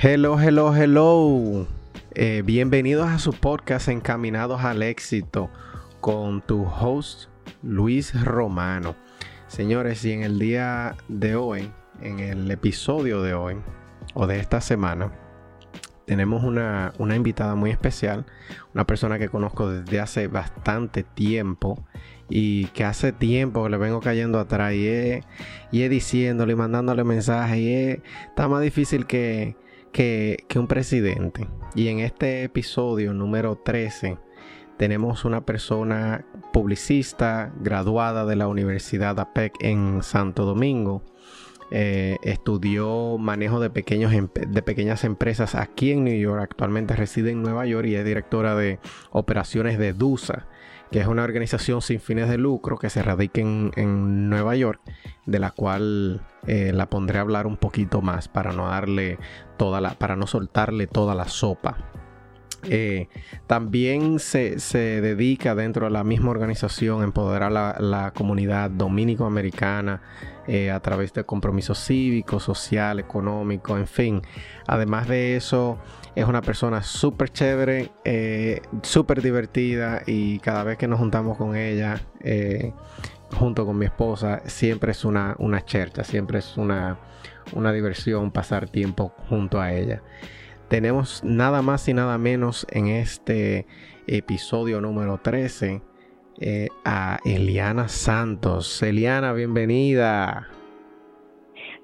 Hello, hello, hello. Eh, bienvenidos a su podcast Encaminados al éxito con tu host Luis Romano. Señores, y en el día de hoy, en el episodio de hoy o de esta semana, tenemos una, invitada muy especial, una persona que conozco desde hace bastante tiempo y que hace tiempo que le vengo cayendo atrás y y diciéndole y mandándole mensajes y está más difícil que que, un presidente. Y en este episodio número 13 tenemos una persona publicista graduada de la Universidad APEC en Santo Domingo. Eh, estudió manejo de, pequeños, de pequeñas empresas aquí en New York. Actualmente reside en Nueva York y es directora de operaciones de DUSA que es una organización sin fines de lucro que se radica en, Nueva York, de la cual eh, la pondré a hablar un poquito más para no darle toda la, para no soltarle toda la sopa. Eh, también se, dedica dentro de la misma organización a empoderar la, la comunidad dominico-americana eh, a través de compromisos cívicos, social, económico, en fin. Además de eso, es una persona súper chévere, eh, súper divertida y cada vez que nos juntamos con ella, eh, junto con mi esposa, siempre es una, una chercha, siempre es una, una diversión pasar tiempo junto a ella. Tenemos nada más y nada menos en este episodio número 13 eh, a Eliana Santos. Eliana, bienvenida.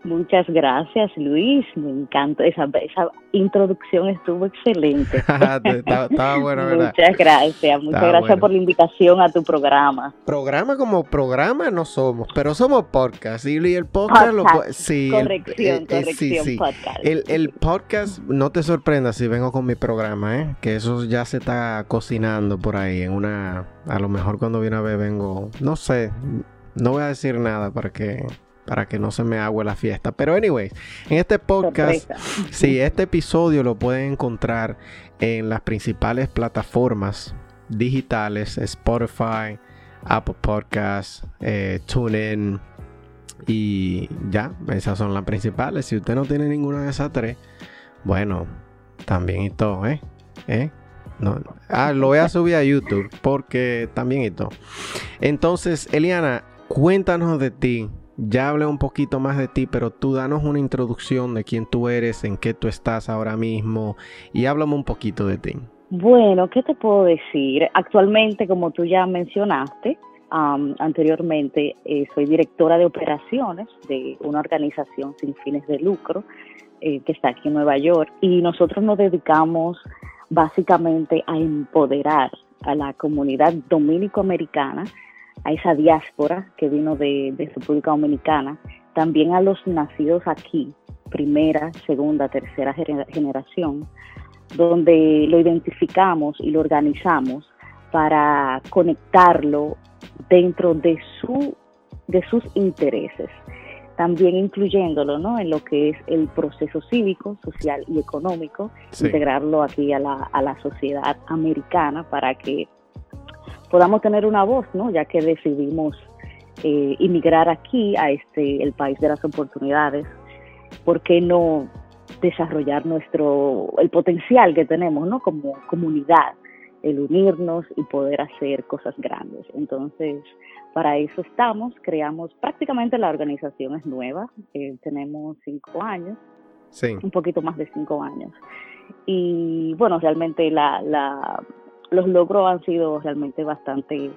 Muchas gracias, Luis. Me encanta. Esa, esa introducción estuvo excelente. estaba, bueno, ¿verdad? Muchas gracias. Muchas gracias por la invitación a tu programa. Programa como programa no somos, pero somos podcast. Y el podcast lo sí, corrección, el, corrección, podcast. El, el podcast, no te sorprendas si vengo con mi programa, ¿eh? Que eso ya se está cocinando por ahí en una... A lo mejor cuando viene a ver vengo... No sé, no voy a decir nada para que para que no se me agüe la fiesta. Pero anyways, en este podcast, sí, este episodio lo pueden encontrar en las principales plataformas digitales, Spotify, Apple Podcasts, eh, TuneIn y ya, esas son las principales. Si usted no tiene ninguna de esas tres, bueno, también y todo, ¿eh? ¿Eh? No, Ah, lo voy a subir a YouTube porque también y todo. Entonces, Eliana, cuéntanos de ti. Ya hablé un poquito más de ti, pero tú danos una introducción de quién tú eres, en qué tú estás ahora mismo y háblame un poquito de ti. Bueno, ¿qué te puedo decir? Actualmente, como tú ya mencionaste anteriormente, eh, soy directora de operaciones de una organización sin fines de lucro eh, que está aquí en Nueva York y nosotros nos dedicamos básicamente a empoderar a la comunidad dominico-americana a esa diáspora que vino de, República Dominicana, también a los nacidos aquí, primera, segunda, tercera generación, donde lo identificamos y lo organizamos para conectarlo dentro de, su, de sus intereses, también incluyéndolo ¿no? en lo que es el proceso cívico, social y económico, integrarlo aquí a la, a la sociedad americana para que podamos tener una voz, ¿no? Ya que decidimos eh, inmigrar aquí a este el país de las oportunidades, ¿por qué no desarrollar nuestro el potencial que tenemos, ¿no? Como comunidad, el unirnos y poder hacer cosas grandes. Entonces, para eso estamos, creamos prácticamente la organización es nueva, eh, tenemos cinco años, sí. un poquito más de cinco años. Y bueno, realmente la, la los logros han sido realmente bastante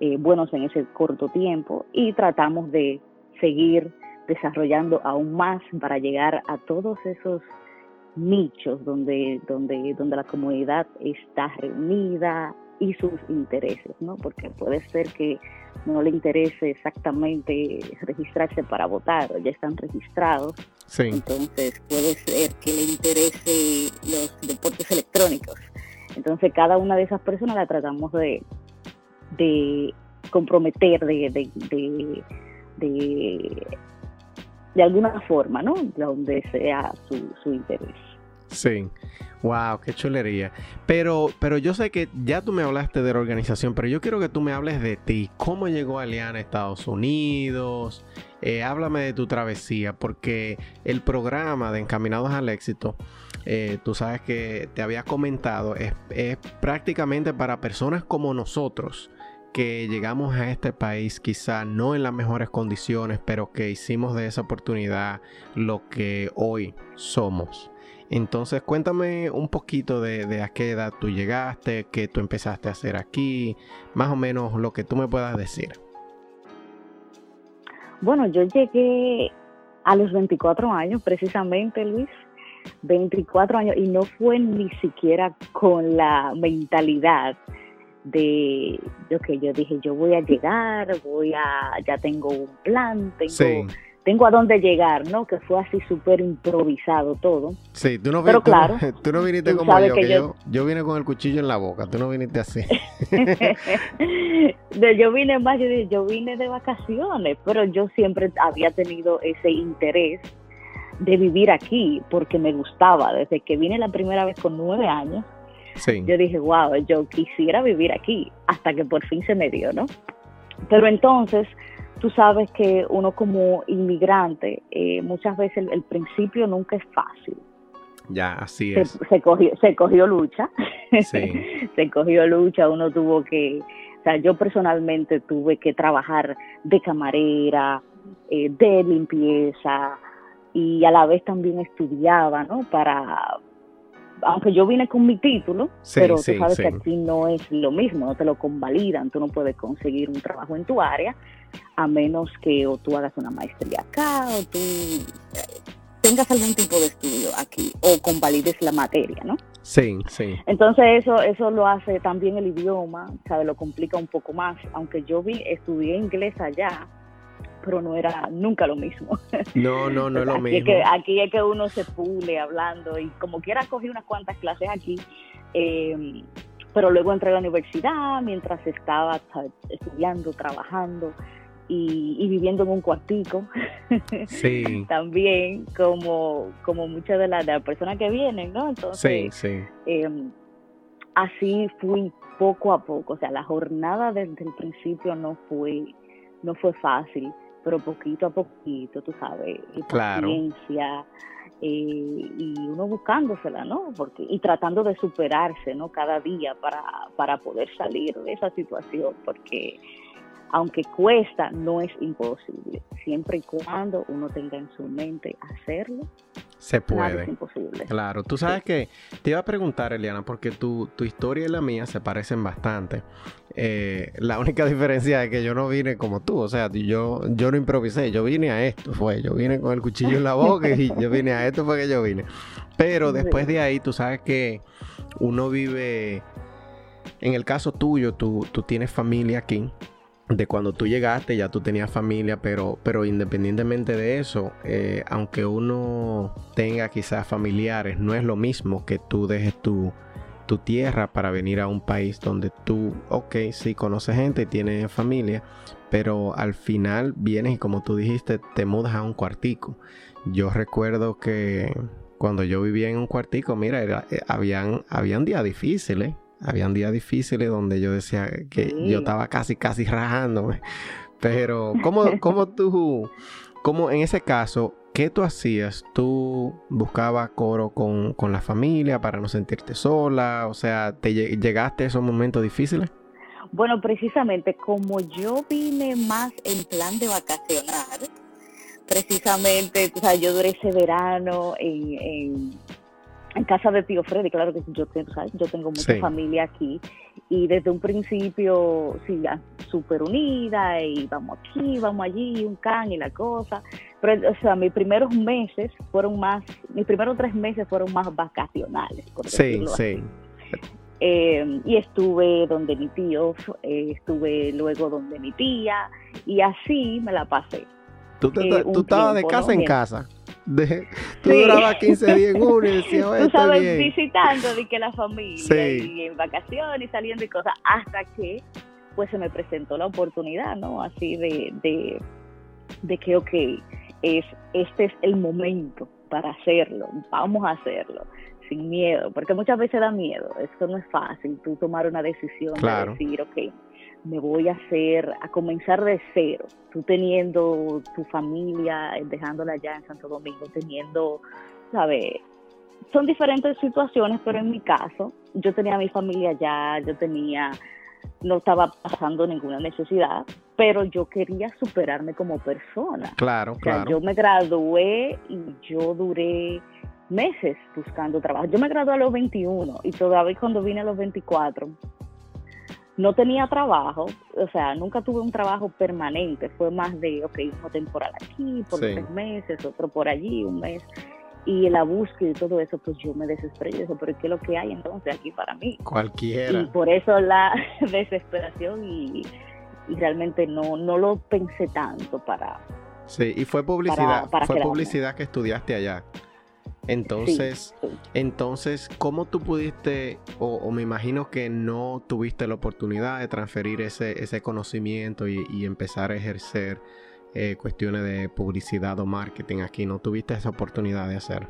eh, buenos en ese corto tiempo y tratamos de seguir desarrollando aún más para llegar a todos esos nichos donde, donde, donde la comunidad está reunida, y sus intereses, ¿no? Porque puede ser que no le interese exactamente registrarse para votar ya están registrados. Entonces puede ser que le interese los deportes electrónicos. Entonces cada una de esas personas la tratamos de, de comprometer, de, de, de, de, alguna forma, ¿no? Donde sea su, su interés. Sí. Wow, qué chulería. Pero, pero yo sé que ya tú me hablaste de la organización, pero yo quiero que tú me hables de ti. ¿Cómo llegó Aliana a Estados Unidos? Eh, háblame de tu travesía, porque el programa de Encaminados al Éxito, eh, tú sabes que te había comentado, es, prácticamente para personas como nosotros que llegamos a este país quizá no en las mejores condiciones, pero que hicimos de esa oportunidad lo que hoy somos. Entonces cuéntame un poquito de, a qué edad tú llegaste, qué tú empezaste a hacer aquí, más o menos lo que tú me puedas decir. Bueno, yo llegué a los 24 años precisamente, Luis. 24 años y no fue ni siquiera con la mentalidad de yo que yo dije yo voy a llegar voy a ya tengo un plan tengo tengo a dónde llegar, ¿no? Que fue así súper improvisado todo. Sí, tú no, Pero claro, tú, no viniste como yo, que yo, yo, vine con el cuchillo en la boca, tú no viniste así. yo vine más, yo, yo vine de vacaciones, pero yo siempre había tenido ese interés de vivir aquí porque me gustaba. Desde que vine la primera vez con nueve años, sí. yo dije, wow, yo quisiera vivir aquí, hasta que por fin se me dio, ¿no? Pero entonces tú sabes que uno como inmigrante, eh, muchas veces el, principio nunca es fácil. Ya, así es. Se, cogió, se cogió lucha, sí. se cogió lucha, uno tuvo que, o sea, yo personalmente tuve que trabajar de camarera, eh, de limpieza y a la vez también estudiaba, ¿no? Para, aunque yo vine con mi título, pero tú sabes que aquí no es lo mismo, no te lo convalidan, tú no puedes conseguir un trabajo en tu área a menos que o tú hagas una maestría acá o tú eh, tengas algún tipo de estudio aquí o convalides la materia, ¿no? Sí, sí. Entonces eso eso lo hace también el idioma, ¿sabes? Lo complica un poco más, aunque yo vi estudié inglés allá, pero no era nunca lo mismo. No, no, no es lo aquí mismo. Es que, aquí es que uno se pule hablando y como quiera cogí unas cuantas clases aquí, eh, pero luego entré a la universidad mientras estaba estudiando, trabajando y, viviendo en un cuartico. Sí. También como, como muchas de las, personas que vienen, ¿no? Entonces, sí, sí. Em, así fui poco a poco, o sea, la jornada desde el principio no fue, no fue fácil, pero poquito a poquito, tú sabes, y paciencia, eh, y uno buscándosela, ¿no? Porque, y tratando de superarse, ¿no? Cada día para, para poder salir de esa situación, porque aunque cuesta, no es imposible. Siempre y cuando uno tenga en su mente hacerlo, se puede. es imposible. Claro, tú sabes que te iba a preguntar, Eliana, porque tu, tu historia y la mía se parecen bastante. Eh, la única diferencia es que yo no vine como tú, o sea, yo, yo no improvisé, yo vine a esto, fue, yo vine con el cuchillo en la boca y yo vine a esto fue que yo vine. Pero después de ahí, tú sabes que uno vive, en el caso tuyo, tú, tú tienes familia aquí, de cuando tú llegaste ya tú tenías familia, pero, pero independientemente de eso, eh, aunque uno tenga quizás familiares, no es lo mismo que tú dejes tu, tu tierra para venir a un país donde tú, ok, sí conoces gente y tienes familia, pero al final vienes y como tú dijiste, te mudas a un cuartico. Yo recuerdo que cuando yo vivía en un cuartico, mira, eh, habían, habían días difíciles habían días difíciles donde yo decía que yo estaba casi, casi rajándome. Pero, ¿cómo, cómo tú, cómo en ese caso, qué tú hacías? ¿Tú buscabas coro con, con la familia para no sentirte sola? O sea, ¿te llegaste a esos momentos difíciles? Bueno, precisamente como yo vine más en plan de vacacionar, precisamente, o sea, yo duré ese verano en en casa de tío Freddy, claro que yo, ¿sabes? yo tengo mucha familia aquí y desde un principio, sí, súper unida y vamos aquí, vamos allí, un can y la cosa. Pero, o sea, mis primeros meses fueron más, mis primeros tres meses fueron más vacacionales. Por sí, sí. Eh, y estuve donde mi tío, eh, estuve luego donde mi tía, y así me la pasé. Tú, eh, estabas de casa en casa. De, tú durabas 15 días en uno y decías, Tú sabes, visitando de que la familia y en vacaciones y saliendo y cosas, hasta que pues se me presentó la oportunidad, ¿no? Así de, de, de que, ok, es, este es el momento para hacerlo, vamos a hacerlo sin miedo, porque muchas veces da miedo, esto no es fácil, tú tomar una decisión de decir, ok, me voy a hacer, a comenzar de cero, tú teniendo tu familia, dejándola allá en Santo Domingo, teniendo, ¿sabes? Son diferentes situaciones, pero en mi caso, yo tenía mi familia allá, yo tenía, no estaba pasando ninguna necesidad, pero yo quería superarme como persona. Claro, claro. Yo me gradué y yo duré meses buscando trabajo. Yo me gradué a los 21 y todavía cuando vine a los 24 no tenía trabajo, o sea, nunca tuve un trabajo permanente, fue más de, ok, uno temporal aquí, por tres meses, otro por allí, un mes. Y la búsqueda y todo eso, pues yo me desesperé. Yo pero ¿qué es lo que hay entonces aquí para mí? Cualquiera. Y por eso la desesperación y, realmente no, no lo pensé tanto para... Sí, y fue publicidad, fue publicidad que estudiaste allá. Entonces, entonces, ¿cómo tú pudiste, o, me imagino que no tuviste la oportunidad de transferir ese, ese conocimiento y, empezar a ejercer eh, cuestiones de publicidad o marketing aquí? ¿No tuviste esa oportunidad de hacer?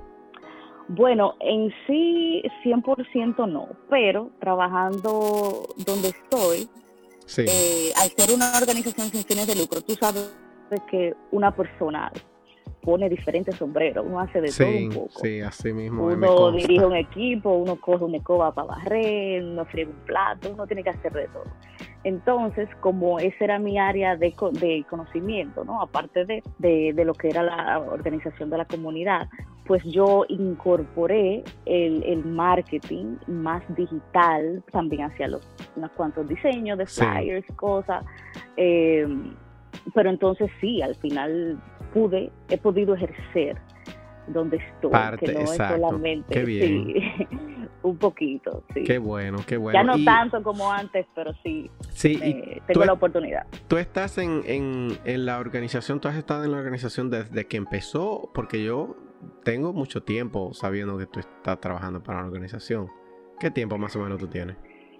Bueno, en sí 100% no, pero trabajando donde estoy, eh, al ser una organización sin fines de lucro, tú sabes que una persona pone diferentes sombreros, uno hace de todo un poco. Sí, así mismo. Uno dirige un equipo, uno coge una escoba para barrer, uno friega un plato, uno tiene que hacer de todo. Entonces, como esa era mi área de, de conocimiento, ¿no? aparte de, de, lo que era la organización de la comunidad, pues yo incorporé el, el marketing más digital, también hacia los unos cuantos diseños de flyers, cosas. Eh, pero entonces sí, al final pude, he podido ejercer donde estoy, que no es solamente qué bien. un poquito, sí. Qué bueno, qué bueno. Ya no tanto como antes, pero sí, sí tengo la oportunidad. Tú estás en, en, en, la organización, tú has estado en la organización desde que empezó, porque yo tengo mucho tiempo sabiendo que tú estás trabajando para la organización. ¿Qué tiempo más o menos tú tienes?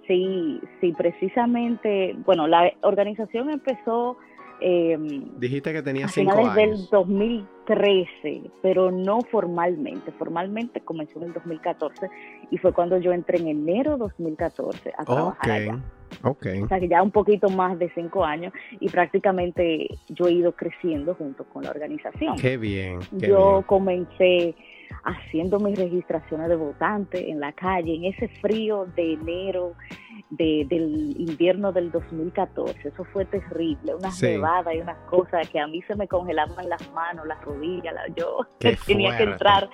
Sí, sí, precisamente, bueno, la organización empezó eh, Dijiste que tenía cinco años. del 2013, pero no formalmente. Formalmente comenzó en el 2014 y fue cuando yo entré en enero 2014 a trabajar allá. Okay. O sea que ya un poquito más de cinco años y prácticamente yo he ido creciendo junto con la organización. Qué bien. yo comencé haciendo mis registraciones de votantes en la calle, en ese frío de enero del invierno del 2014. Eso fue terrible, unas nevadas y unas cosas que a mí se me congelaban las manos, las rodillas. yo tenía que entrar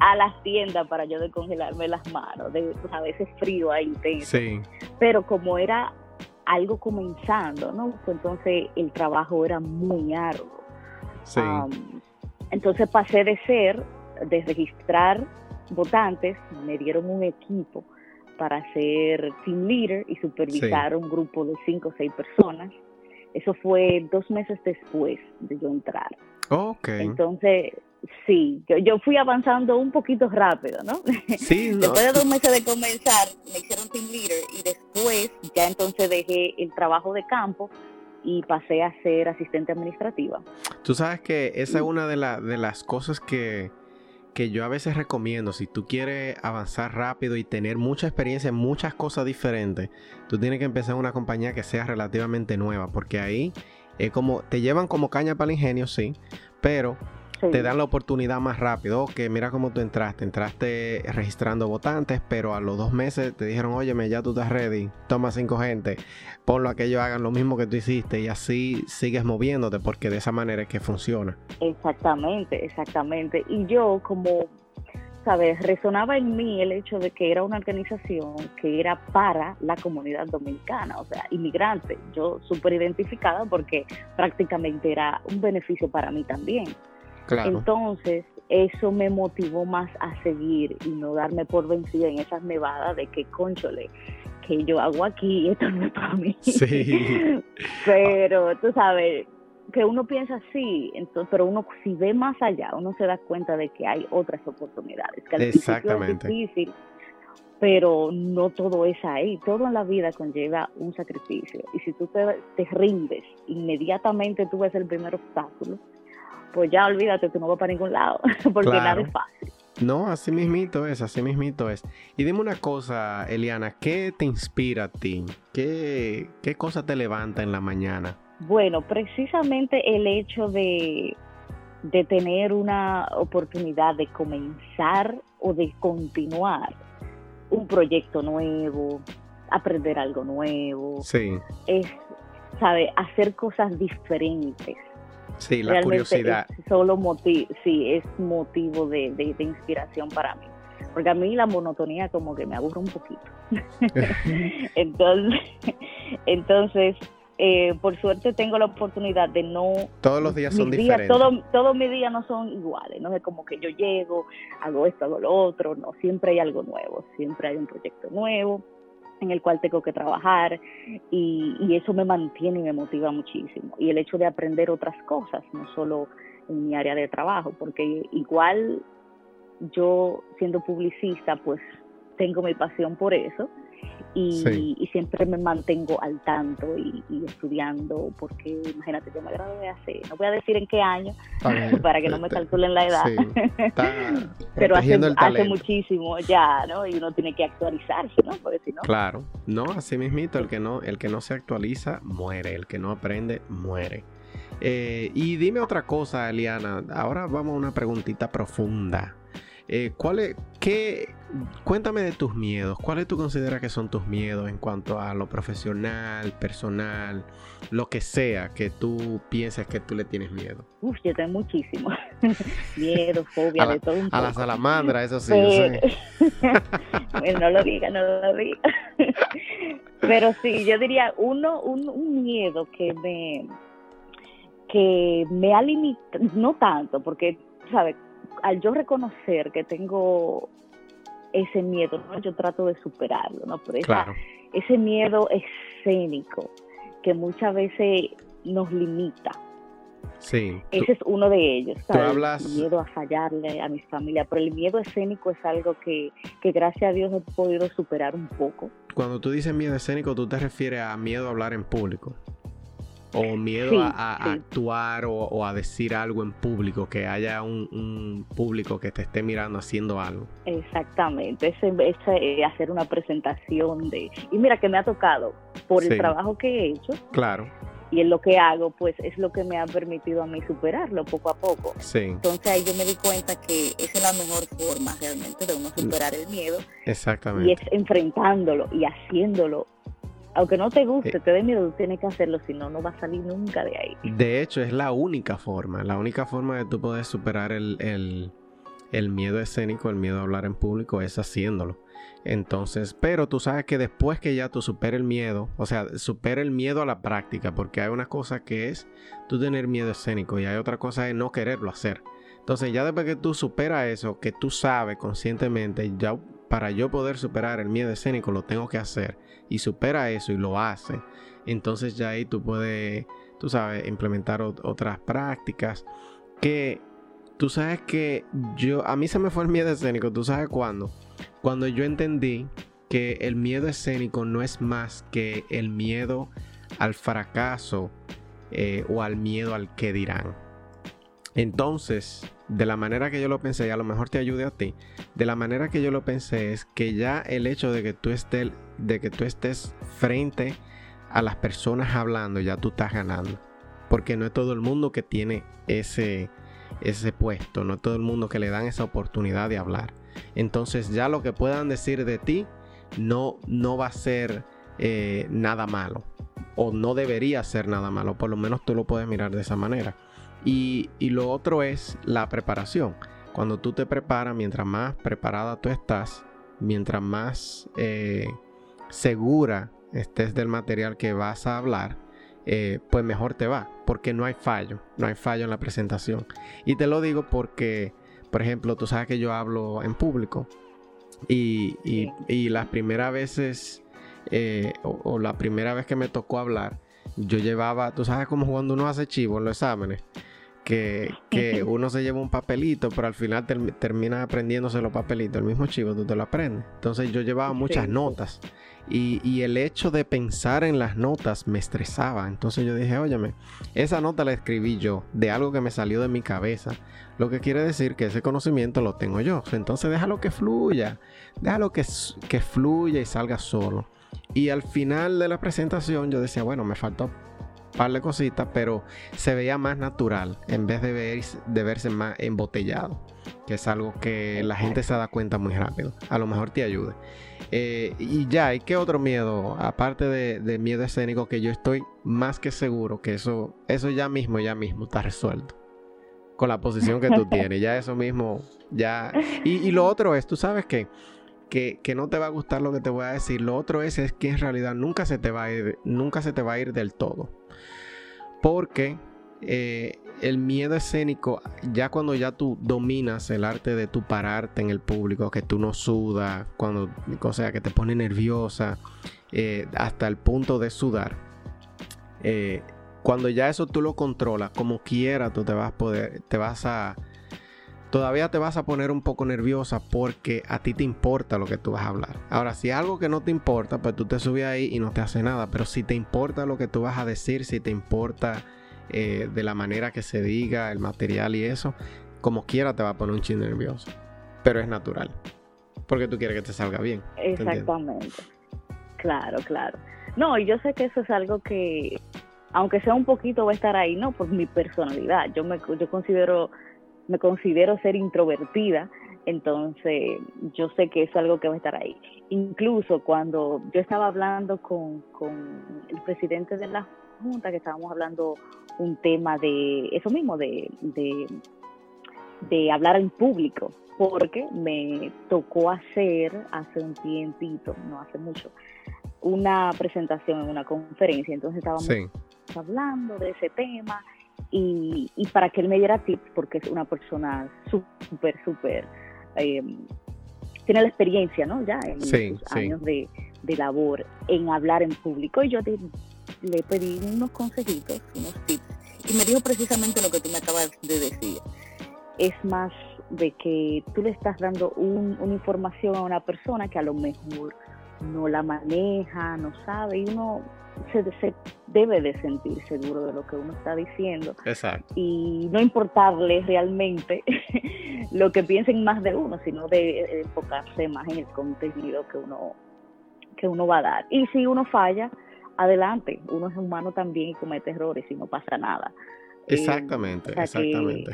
a las tiendas para yo descongelarme las manos, de, a veces frío ahí intenso. Pero como era algo comenzando, ¿no? Pues entonces el trabajo era muy arduo. entonces pasé de ser, de registrar votantes, me dieron un equipo para ser team leader y supervisar un grupo de cinco o seis personas. Eso fue dos meses después de yo entrar. Ok. Entonces, sí, yo, yo fui avanzando un poquito rápido, ¿no? Sí, Después de dos meses de comenzar, me hicieron team leader y después ya entonces dejé el trabajo de campo y pasé a ser asistente administrativa. Tú sabes que esa es una de, de las cosas que que yo a veces recomiendo, si tú quieres avanzar rápido y tener mucha experiencia en muchas cosas diferentes, tú tienes que empezar una compañía que sea relativamente nueva, porque ahí es como, te llevan como caña para el ingenio, sí, pero te dan la oportunidad más rápido. Que mira cómo tú entraste. Entraste registrando votantes, pero a los dos meses te dijeron, óyeme, ya tú estás ready, toma cinco gente, ponlo a que ellos hagan lo mismo que tú hiciste y así sigues moviéndote porque de esa manera es que funciona. Exactamente, exactamente. Y yo como ¿sabes? Resonaba en mí el hecho de que era una organización que era para la comunidad dominicana, o sea, inmigrante. Yo súper identificada porque prácticamente era un beneficio para mí también. Entonces, eso me motivó más a seguir y no darme por vencida en esas nevadas de que, conchole, ¿qué yo hago aquí? Esto no es para mí. Sí. pero tú sabes que uno piensa así, entonces, pero uno si ve más allá, uno se da cuenta de que hay otras oportunidades. Que al Exactamente. Es difícil, pero no todo es ahí. Todo en la vida conlleva un sacrificio. Y si tú te, te rindes, inmediatamente tú ves el primer obstáculo, pues ya olvídate, tú no vas para ningún lado, porque nada es fácil. No, así mismito es, así mismito es. Y dime una cosa, Eliana, ¿qué te inspira a ti? ¿Qué, qué cosa te levanta en la mañana? Bueno, precisamente el hecho de, de tener una oportunidad de comenzar o de continuar un proyecto nuevo, aprender algo nuevo. Sí. Es, ¿sabe? Hacer cosas diferentes. Sí, la curiosidad. solo motivo, sí, es motivo de, de, inspiración para mí. Porque a mí la monotonía como que me aburre un poquito. entonces, entonces eh, por suerte tengo la oportunidad de no... Todos los días son diferentes. Todo, todos mis días no son iguales, no es como que yo llego, hago esto, hago lo otro, no, siempre hay algo nuevo, siempre hay un proyecto nuevo en el cual tengo que trabajar y, y, eso me mantiene y me motiva muchísimo. Y el hecho de aprender otras cosas, no solo en mi área de trabajo, porque igual yo siendo publicista, pues tengo mi pasión por eso y, siempre me mantengo al tanto y, estudiando, porque imagínate, yo me gradué hace, no voy a decir en qué año, para que no me calculen la edad, pero hace, hace, muchísimo ya, ¿no? Y uno tiene que actualizarse, ¿no? Porque si no... Claro, no, así mismito, el que no, el que no se actualiza, muere, el que no aprende, muere. Eh, y dime otra cosa, Eliana, ahora vamos a una preguntita profunda. Eh, ¿cuál es, qué, cuéntame de tus miedos. ¿Cuáles tú consideras que son tus miedos en cuanto a lo profesional, personal, lo que sea que tú pienses que tú le tienes miedo? Uf, yo tengo muchísimo. miedo, fobia, de todo un A la salamandra, eso sí. no lo diga, no lo diga. Pero sí, yo diría uno, un, un miedo que me que me ha limitado, no tanto, porque, ¿sabes? al yo reconocer que tengo ese miedo, ¿no? yo trato de superarlo, ¿no? Pero ese miedo escénico que muchas veces nos limita. Sí. Ese es uno de ellos. Tú hablas... Miedo a fallarle a mi familia, pero el miedo escénico es algo que, que gracias a Dios he podido superar un poco. Cuando tú dices miedo escénico, tú te refieres a miedo a hablar en público o miedo a, actuar o, a decir algo en público, que haya un, público que te esté mirando haciendo algo. Exactamente, ese, eh, hacer una presentación de... Y mira que me ha tocado por el trabajo que he hecho. Claro. Y en lo que hago, pues es lo que me ha permitido a mí superarlo poco a poco. Sí. Entonces ahí yo me di cuenta que esa es la mejor forma realmente de uno superar el miedo. Exactamente. Y es enfrentándolo y haciéndolo aunque no te guste, eh, te dé miedo, tú tienes que hacerlo, si no, no va a salir nunca de ahí. De hecho, es la única forma, la única forma de tú poder superar el, el, miedo escénico, el miedo a hablar en público, es haciéndolo. Entonces, pero tú sabes que después que ya tú superes el miedo, o sea, supera el miedo a la práctica, porque hay una cosa que es tú tener miedo escénico y hay otra cosa de no quererlo hacer. Entonces, ya después que tú superas eso, que tú sabes conscientemente, ya para yo poder superar el miedo escénico lo tengo que hacer y supera eso y lo hace, entonces ya ahí tú puedes, tú sabes, implementar otras prácticas que tú sabes que yo, a mí se me fue el miedo escénico, tú sabes cuándo, cuando yo entendí que el miedo escénico no es más que el miedo al fracaso eh, o al miedo al que dirán. Entonces, de la manera que yo lo pensé, y a lo mejor te ayude a ti, de la manera que yo lo pensé es que ya el hecho de que tú estés, frente a las personas hablando, ya tú estás ganando. Porque no es todo el mundo que tiene ese, ese puesto, no es todo el mundo que le dan esa oportunidad de hablar. Entonces ya lo que puedan decir de ti no, no va a ser eh, nada malo. O no debería ser nada malo. Por lo menos tú lo puedes mirar de esa manera. Y, lo otro es la preparación. Cuando tú te preparas, mientras más preparada tú estás, mientras más eh, segura estés del material que vas a hablar, eh, pues mejor te va, porque no hay fallo, no hay fallo en la presentación. Y te lo digo porque, por ejemplo, tú sabes que yo hablo en público y, y las primeras veces eh, o, la primera vez que me tocó hablar, yo llevaba, tú sabes cómo cuando uno hace chivo en los exámenes, que, uno se lleva un papelito, pero al final termina aprendiéndose los papelitos, el mismo chivo tú te lo aprendes. Entonces yo llevaba muchas notas y, el hecho de pensar en las notas me estresaba. Entonces yo dije, óyeme, esa nota la escribí yo de algo que me salió de mi cabeza. Lo que quiere decir que ese conocimiento lo tengo yo. Entonces déjalo que fluya, déjalo que, que fluya y salga solo. Y al final de la presentación yo decía, bueno, me faltó par de cositas, pero se veía más natural en vez de, ver, de verse más embotellado, que es algo que la gente se da cuenta muy rápido. A lo mejor te ayude. Eh, y ya, ¿y qué otro miedo? Aparte de, miedo escénico, que yo estoy más que seguro que eso, eso ya mismo, ya mismo está resuelto. Con la posición que tú tienes, ya eso mismo, ya. Y, lo otro es, tú sabes que, que, que, no te va a gustar lo que te voy a decir. Lo otro es, es que en realidad nunca se te va a ir, nunca se te va a ir del todo. Porque eh, el miedo escénico, ya cuando ya tú dominas el arte de tu pararte en el público, que tú no sudas, cuando, o sea, que te pone nerviosa, eh, hasta el punto de sudar. Eh, cuando ya eso tú lo controlas, como quiera, tú te vas poder, te vas a, todavía te vas a poner un poco nerviosa porque a ti te importa lo que tú vas a hablar. Ahora, si algo que no te importa, pues tú te subes ahí y no te hace nada. Pero si te importa lo que tú vas a decir, si te importa eh, de la manera que se diga, el material y eso, como quiera te va a poner un chin nervioso. Pero es natural. Porque tú quieres que te salga bien. Exactamente. Claro, claro. No, y yo sé que eso es algo que, aunque sea un poquito, va a estar ahí, no por mi personalidad. Yo me yo considero me considero ser introvertida, entonces yo sé que es algo que va a estar ahí. Incluso cuando yo estaba hablando con, con el presidente de la Junta, que estábamos hablando un tema de eso mismo, de, de, hablar en público, porque me tocó hacer hace un tiempito, no hace mucho, una presentación en una conferencia, entonces estábamos hablando de ese tema y, y, para que él me diera tips, porque es una persona súper, súper, eh, tiene la experiencia, ¿no? Ya en sus años de, de labor en hablar en público y yo le pedí unos consejitos, unos tips, y me dijo precisamente lo que tú me acabas de decir. Es más de que tú le estás dando una información a una persona que a lo mejor no la maneja, no sabe, y uno se, debe de sentir seguro de lo que uno está diciendo. Exacto. Y no importarle realmente lo que piensen más de uno, sino de enfocarse más en el contenido que uno, que uno va a dar. Y si uno falla, adelante, uno es humano también y comete errores y no pasa nada. Exactamente, exactamente.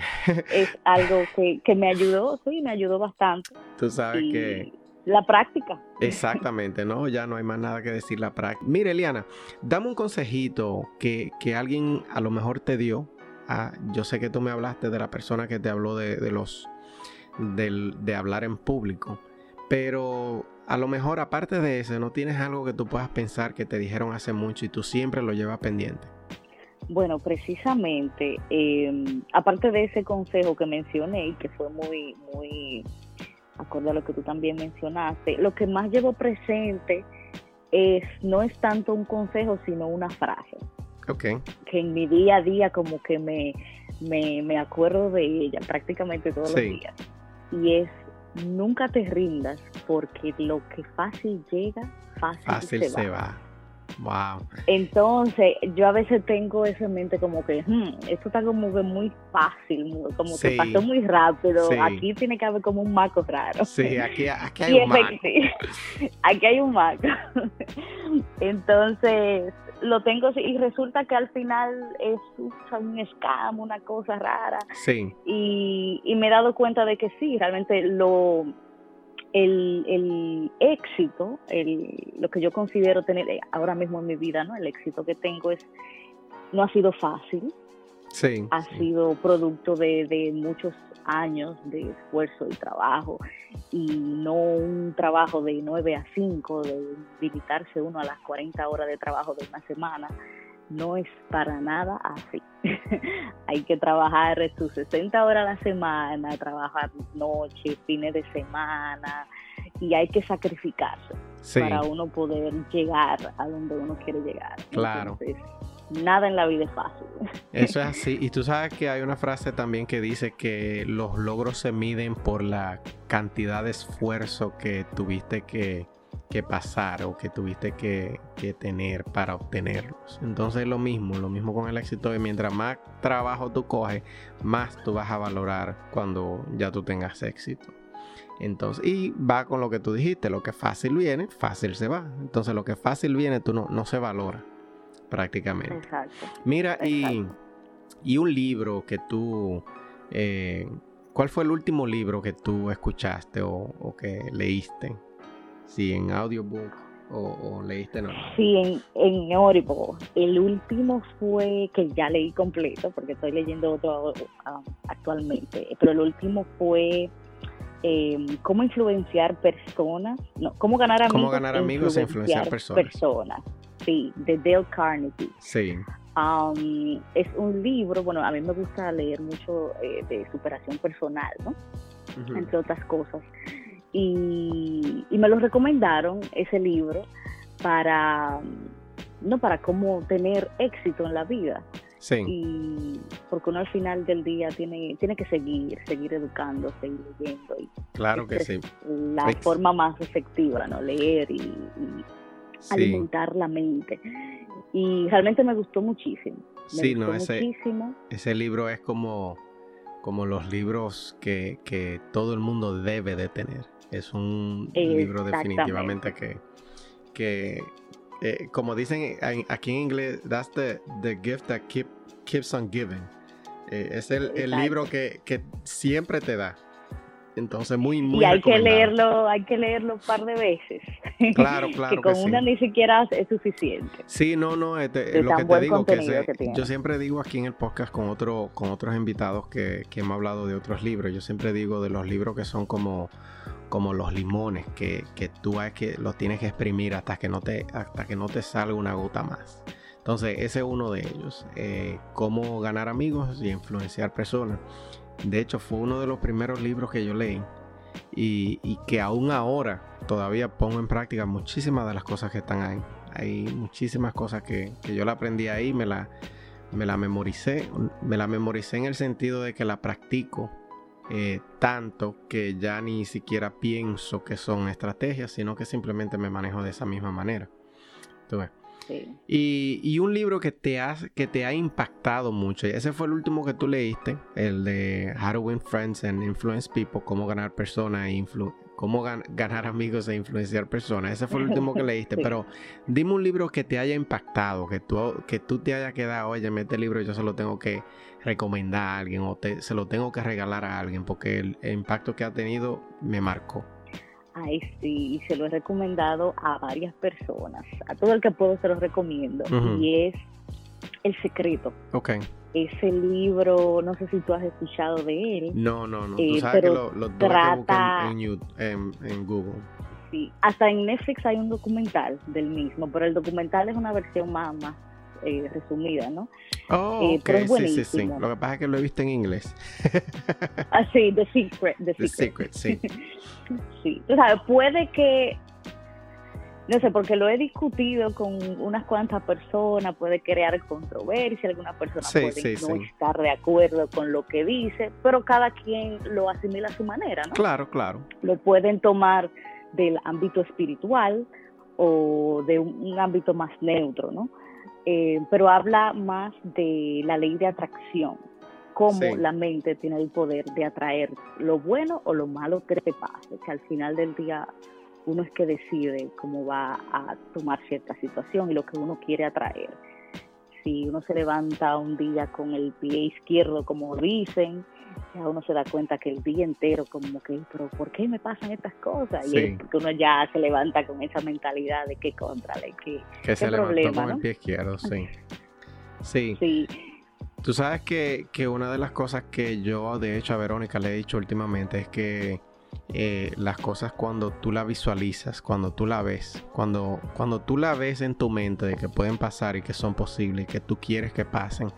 Es algo que, que, me ayudó, sí, me ayudó bastante. Tú sabes que... La práctica. Exactamente, ¿no? Ya no hay más nada que decir la práctica. Mire, Eliana, dame un consejito que, que alguien a lo mejor te dio. Ah, yo sé que tú me hablaste de la persona que te habló de, de los... de hablar en público. Pero a lo mejor aparte de eso, ¿no tienes algo que tú puedas pensar que te dijeron hace mucho y tú siempre lo llevas pendiente? Bueno, precisamente, em, aparte de ese consejo que mencioné y que fue muy, muy acorde a lo que tú también mencionaste, lo que más llevo presente es no es tanto un consejo, sino una frase. Okay. Que en mi día a día como que me, me, acuerdo de ella prácticamente todos los días. Y es nunca te rindas porque lo que fácil llega, fácil, se, va. Wow. Entonces, yo a veces tengo eso en mente como que, hmm, esto está como que muy fácil, como que pasó muy rápido. Aquí tiene que haber como un maco raro. Sí, aquí, aquí hay un maco. aquí hay un maco. Entonces, lo tengo y resulta que al final es un escamo, una cosa rara. Sí. Y, y me he dado cuenta de que sí, realmente lo el, el éxito, el, lo que yo considero tener ahora mismo en mi vida, ¿no? El éxito que tengo es no ha sido fácil. Sí. Ha sido producto de, de muchos años de esfuerzo y trabajo y no un trabajo de 9 a 5, de limitarse uno a las 40 horas de trabajo de una semana. No es para nada así. Hay que trabajar sus 60 horas a la semana, trabajar noches, fines de semana y hay que sacrificarse para uno poder llegar a donde uno quiere llegar. Claro. nada en la vida es fácil. Eso es así. Y tú sabes que hay una frase también que dice que los logros se miden por la cantidad de esfuerzo que tuviste que, pasar o que tuviste que, que, tener para obtenerlos. Entonces lo mismo, lo mismo con el éxito, de mientras más trabajo tú coges, más tú vas a valorar cuando ya tú tengas éxito. Entonces, y va con lo que tú dijiste, lo que fácil viene, fácil se va. Entonces, lo que fácil viene, tú no, no se valora prácticamente. Exacto. Mira, Y, y, un libro que tú, eh, ¿cuál fue el último libro que tú escuchaste o, que leíste? Si en audiobook o, leíste no. Sí, en, en Audible. El último fue que ya leí completo, porque estoy leyendo otro um, actualmente, pero el último fue eh, cómo influenciar personas, no, cómo ganar amigos, ¿Cómo ganar amigos e influenciar, personas. Sí, de Dale Carnegie. Sí. Um, es un libro, bueno, a mí me gusta leer mucho eh, de superación personal, ¿no? Entre otras cosas. Y, y me lo recomendaron ese libro para, no para cómo tener éxito en la vida. Sí. Y porque uno al final del día tiene, tiene que seguir, seguir educando, seguir leyendo. Y claro que sí. La forma más efectiva, ¿no? Leer y, alimentar la mente. Y realmente me gustó muchísimo. sí, no, ese, ese libro es como, como los libros que, que todo el mundo debe de tener. Es un libro definitivamente que, que eh, como dicen aquí en inglés, that's the, the gift that keep, keeps on giving. Eh, es el, el libro que, que, siempre te da. Entonces, muy, muy Y hay que leerlo, hay que leerlo un par de veces. Claro, claro. que con una ni siquiera es suficiente. Sí, no, no, este, lo que te digo, que, yo siempre digo aquí en el podcast con, otro, con otros invitados que, que hemos hablado de otros libros, yo siempre digo de los libros que son como como los limones que, que tú que los tienes que exprimir hasta que no te hasta que no te salga una gota más. Entonces ese es uno de ellos. Eh, cómo ganar amigos y influenciar personas. De hecho fue uno de los primeros libros que yo leí y, y que aún ahora todavía pongo en práctica muchísimas de las cosas que están ahí. Hay muchísimas cosas que, que yo la aprendí ahí, me la, me la memoricé. Me la memoricé en el sentido de que la practico eh, tanto que ya ni siquiera pienso que son estrategias, sino que simplemente me manejo de esa misma manera. Y, un libro que te, ha, que te ha impactado mucho, ese fue el último que tú leíste, el de How to Win Friends and Influence People, cómo ganar personas e cómo ganar amigos e influenciar personas. Ese fue el último que leíste, pero dime un libro que te haya impactado, que tú, que tú te haya quedado, oye, este libro yo se lo tengo que recomendar a alguien o se lo tengo que regalar a alguien porque el, impacto que ha tenido me marcó. Ay, sí, y se lo he recomendado a varias personas. A todo el que puedo se lo recomiendo. Y es El Secreto. Ok. Ese libro, no sé si tú has escuchado de él. No, no, no. tú eh, sabes que lo, lo trata... en, en, Google. Sí, hasta en Netflix hay un documental del mismo, pero el documental es una versión más, más eh, resumida, ¿no? Oh, eh, okay. sí, sí, sí. Lo que pasa es que lo he visto en inglés. ah, sí, The Secret. The, Secret. sí. sí, tú sabes, puede que, no sé, porque lo he discutido con unas cuantas personas, puede crear controversia, alguna persona puede no estar de acuerdo con lo que dice, pero cada quien lo asimila a su manera, ¿no? Claro, claro. Lo pueden tomar del ámbito espiritual o de un ámbito más neutro, ¿no? Eh, pero habla más de la ley de atracción, cómo la mente tiene el poder de atraer lo bueno o lo malo que te pase, que al final del día uno es que decide cómo va a tomar cierta situación y lo que uno quiere atraer. Si uno se levanta un día con el pie izquierdo, como dicen, ya uno se da cuenta que el día entero como que, pero ¿por qué me pasan estas cosas? Y es porque uno ya se levanta con esa mentalidad de que contra, de que, que se levantó con el pie izquierdo, sí. sí. Sí. Tú sabes que, que, una de las cosas que yo, de hecho, a Verónica le he dicho últimamente es que eh, las cosas cuando tú las visualizas, cuando tú la ves, cuando, cuando tú la ves en tu mente de que pueden pasar y que son posibles y que tú quieres que pasen.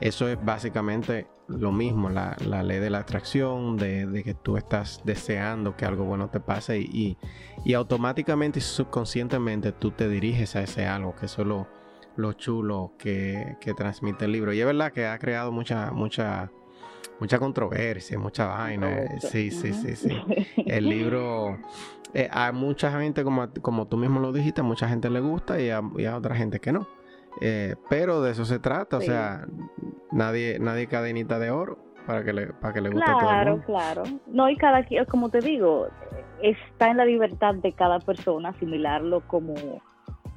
Eso es básicamente lo mismo, la, ley de la atracción, de, que tú estás deseando que algo bueno te pase y, y, automáticamente y subconscientemente tú te diriges a ese algo, que eso es lo, chulo que, que, transmite el libro. Y es verdad que ha creado mucha, mucha mucha controversia, mucha vaina. Sí, sí, sí, sí. El libro, eh, a mucha gente, como, como tú mismo lo dijiste, a mucha gente le gusta y a, otra gente que no. Eh, pero de eso se trata, o sea, nadie, nadie cadenita de oro para que le, para que le guste claro, todo el mundo. Claro, No, y cada como te digo, está en la libertad de cada persona asimilarlo como,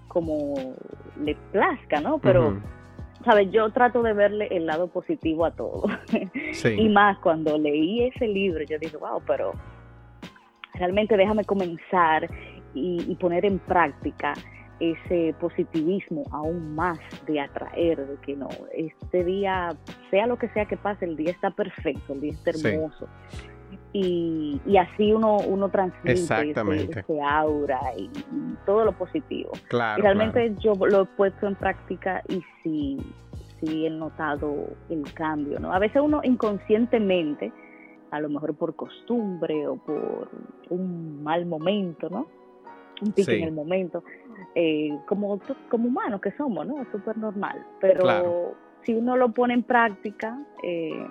como le plazca, ¿no? Pero sabes, yo trato de verle el lado positivo a todo. y más cuando leí ese libro, yo dije, wow, pero realmente déjame comenzar y, poner en práctica ese positivismo aún más de atraer, de que no, este día, sea lo que sea que pase, el día está perfecto, el día está hermoso y, y así uno, uno transmite ese, aura y, todo lo positivo. y realmente yo lo he puesto en práctica y sí, sí he notado el cambio, ¿no? A veces uno inconscientemente, a lo mejor por costumbre o por un mal momento, ¿no? Un pico en el momento, eh, como, como humanos que somos, ¿no? Es súper normal. Pero si uno lo pone en práctica, eh,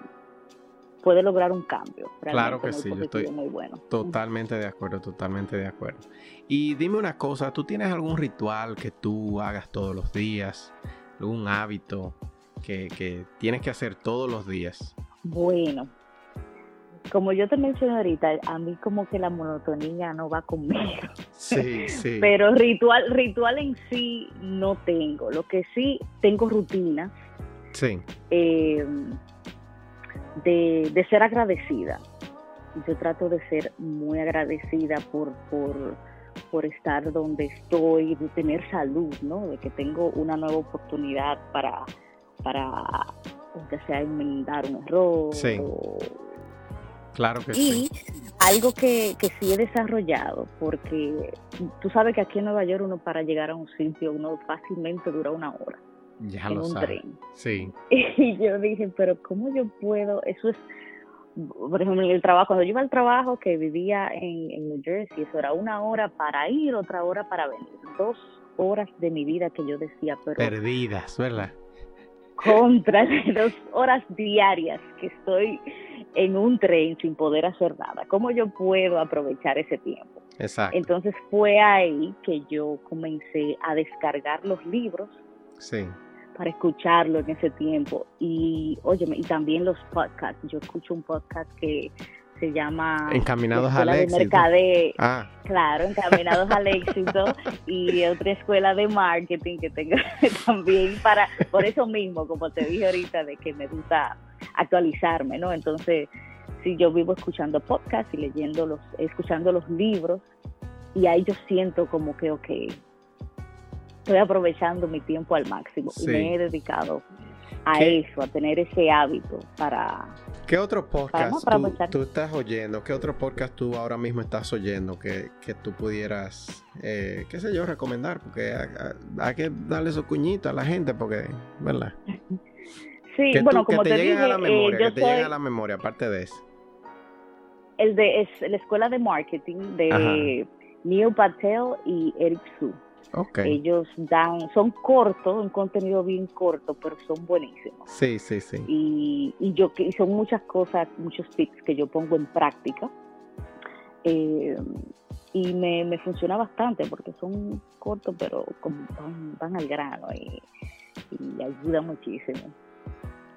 puede lograr un cambio. Claro que sí, yo estoy muy bueno. totalmente de acuerdo, totalmente de acuerdo. Y dime una cosa, ¿tú tienes algún ritual que tú hagas todos los días? ¿Algún hábito que, tienes que hacer todos los días? Bueno, como yo te mencioné ahorita, a mí como que la monotonía no va conmigo. Sí, sí. Pero ritual, ritual en sí no tengo. Lo que sí tengo rutinas. Sí. Eh, de, ser agradecida. Yo trato de ser muy agradecida por, por, estar donde estoy, de tener salud, ¿no? De que tengo una nueva oportunidad para, para aunque sea enmendar un error. Sí. Claro que y algo que, que sí he desarrollado, porque tú sabes que aquí en Nueva York uno para llegar a un sitio, uno fácilmente dura una hora ya en un tren. Sí. Y yo dije, pero ¿cómo yo puedo? Eso es, por ejemplo, en el trabajo, cuando yo iba al trabajo que vivía en, en New Jersey, eso era una hora para ir, otra hora para venir. Dos horas de mi vida que yo decía, pero... Perdidas, ¿verdad? Contra dos horas diarias que estoy en un tren sin poder hacer nada. ¿Cómo yo puedo aprovechar ese tiempo? Exacto. Entonces fue ahí que yo comencé a descargar los libros. Sí para escucharlo en ese tiempo. Y, óyeme, y también los podcasts. Yo escucho un podcast que se llama Encaminados al éxito. Ah. Claro, Encaminados al éxito y otra escuela de marketing que tengo también para, por eso mismo, como te dije ahorita, de que me gusta actualizarme, ¿no? Entonces, si yo vivo escuchando podcasts y leyendo los, escuchando los libros, y ahí yo siento como que, ok, estoy aprovechando mi tiempo al máximo y me he dedicado a eso, a tener ese hábito para... ¿Qué otro podcast tú, estás oyendo? ¿Qué otro podcast tú ahora mismo estás oyendo que, tú pudieras, eh, qué sé yo, recomendar? Porque hay, que darle su cuñito a la gente, porque, ¿verdad? Sí, bueno, como te, dije, a la memoria, que te llegue a la memoria, aparte de eso. El de es la escuela de marketing de Neil Patel y Eric Su. Ellos dan, son cortos, un contenido bien corto, pero son buenísimos. Sí, sí, sí. Y, y yo y son muchas cosas, muchos tips que yo pongo en práctica. Eh, y me, me, funciona bastante porque son cortos, pero van, van al grano y, y ayuda muchísimo.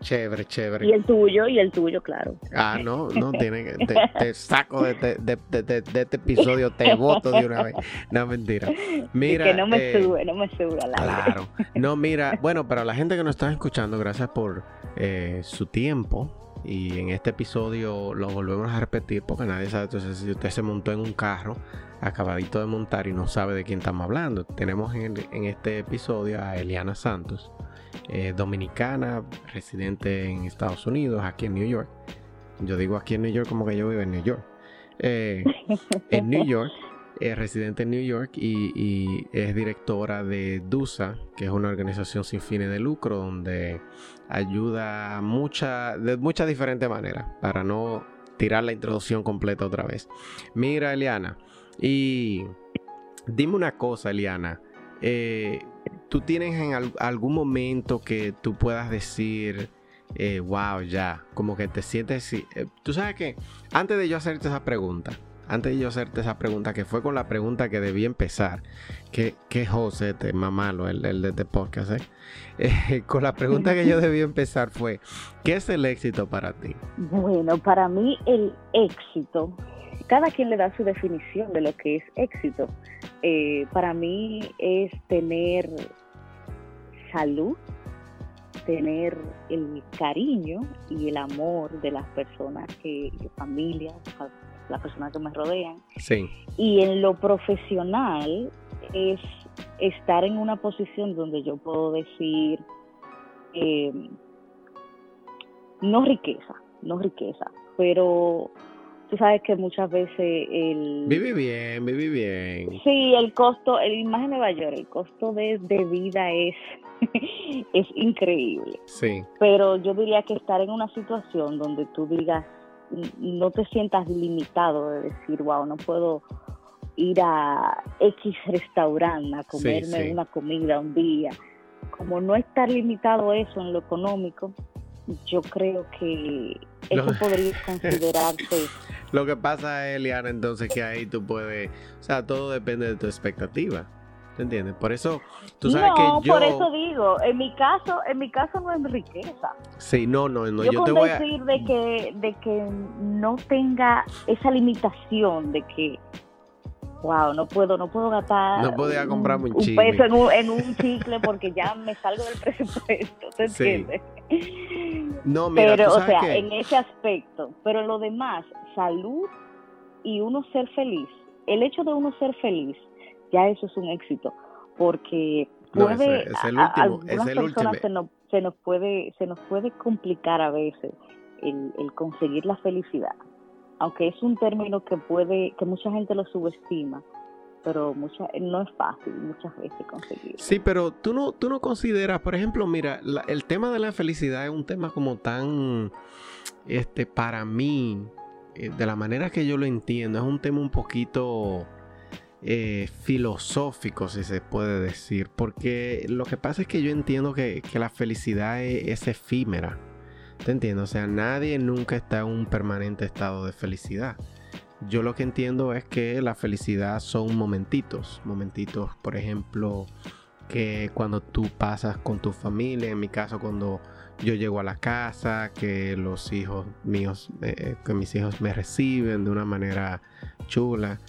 Chévere, chévere. Y el tuyo, y el tuyo, claro. Ah, no, no, tiene que, te, saco de, de, de, de, este episodio, te voto de una vez. No, mentira. Mira. que no me eh, sube, no me sube a la Claro. No, mira, bueno, para la gente que nos está escuchando, gracias por eh, su tiempo. Y en este episodio lo volvemos a repetir porque nadie sabe. Entonces, si usted se montó en un carro acabadito de montar y no sabe de quién estamos hablando, tenemos en, en este episodio a Eliana Santos eh, dominicana, residente en Estados Unidos, aquí en New York. Yo digo aquí en New York como que yo vivo en New York. eh, en New York, es residente en New York y, es directora de DUSA, que es una organización sin fines de lucro donde ayuda mucha, de muchas diferentes maneras para no tirar la introducción completa otra vez. Mira, Eliana, y dime una cosa, Eliana. Eh, ¿Tú tienes en algún momento que tú puedas decir, eh, wow, ya, como que te sientes... Eh, tú sabes que antes de yo hacerte esa pregunta, antes de yo hacerte esa pregunta, que fue con la pregunta que debí empezar, que, que José, este más malo, el, el de este podcast, ¿eh? Eh, con la pregunta que yo debí empezar fue, ¿qué es el éxito para ti? Bueno, para mí el éxito, cada quien le da su definición de lo que es éxito. Eh, para mí es tener salud, tener el cariño y el amor de las personas que, de familia, las personas que me rodean. Sí. Y en lo profesional es estar en una posición donde yo puedo decir, em, no riqueza, no riqueza, pero tú sabes que muchas veces el... Vive bien, vive bien. Sí, el costo, el imagen de Nueva York, el costo de, de vida es, es increíble. Sí. Pero yo diría que estar en una situación donde tú digas, no te sientas limitado de decir, wow, no puedo ir a X restaurante a comerme una comida un día. Como no estar limitado eso en lo económico, yo creo que eso podría considerarse. Lo que pasa, Eliana, entonces que ahí tú puedes, o sea, todo depende de tu expectativa. ¿Te entiendes? Por eso, tú sabes no, que yo... por eso digo, en mi caso, en mi caso no es riqueza. Sí, no, no, no. Yo, yo te voy a decir de que, de que no tenga esa limitación de que, wow, no puedo, no puedo gastar. No podía comprarme un, un peso en un, en un chicle porque ya me salgo del presupuesto, ¿te entiendes? No, mira, pero, tú o sea, en ese aspecto, pero en lo demás, salud y uno ser feliz. El hecho de uno ser feliz ya eso es un éxito, porque puede, es el último, a, es personas se nos, se nos puede se nos puede complicar a veces el, el, conseguir la felicidad, aunque es un término que puede que mucha gente lo subestima, pero mucha, no es fácil muchas veces conseguirlo. Sí, pero tú no tú no consideras, por ejemplo, mira, el tema de la felicidad es un tema como tan este para mí eh, de la manera que yo lo entiendo, es un tema un poquito eh, filosófico, si se puede decir, porque lo que pasa es que yo entiendo que, la felicidad es, efímera. ¿Te entiendo? O sea, nadie nunca está en un permanente estado de felicidad. Yo lo que entiendo es que la felicidad son momentitos, momentitos, por ejemplo, que cuando tú pasas con tu familia, en mi caso cuando yo llego a la casa, que los hijos míos, eh, que mis hijos me reciben de una manera chula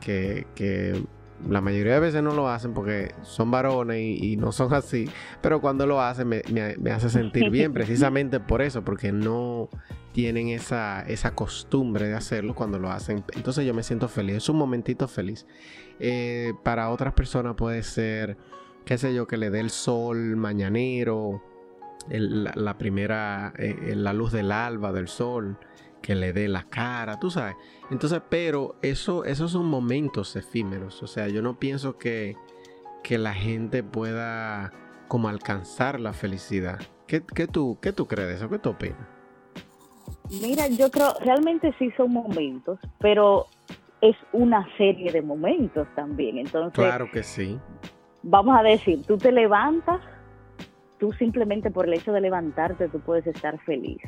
que, la mayoría de veces no lo hacen porque son varones y, no son así, pero cuando lo hacen me, hace sentir bien precisamente por eso, porque no tienen esa, esa costumbre de hacerlo cuando lo hacen. Entonces yo me siento feliz, es un momentito feliz. Eh, para otras personas puede ser, qué sé yo, que le dé el sol mañanero, la, primera, eh, la luz del alba del sol que le dé la cara, tú sabes. Entonces, pero eso, esos son momentos efímeros. O sea, yo no pienso que, que la gente pueda como alcanzar la felicidad. ¿Qué, qué tú, ¿Qué tú crees de eso? ¿Qué tú opinas? Mira, yo creo, realmente sí son momentos, pero es una serie de momentos también. Entonces, claro que sí. Vamos a decir, tú te levantas, tú simplemente por el hecho de levantarte, tú puedes estar feliz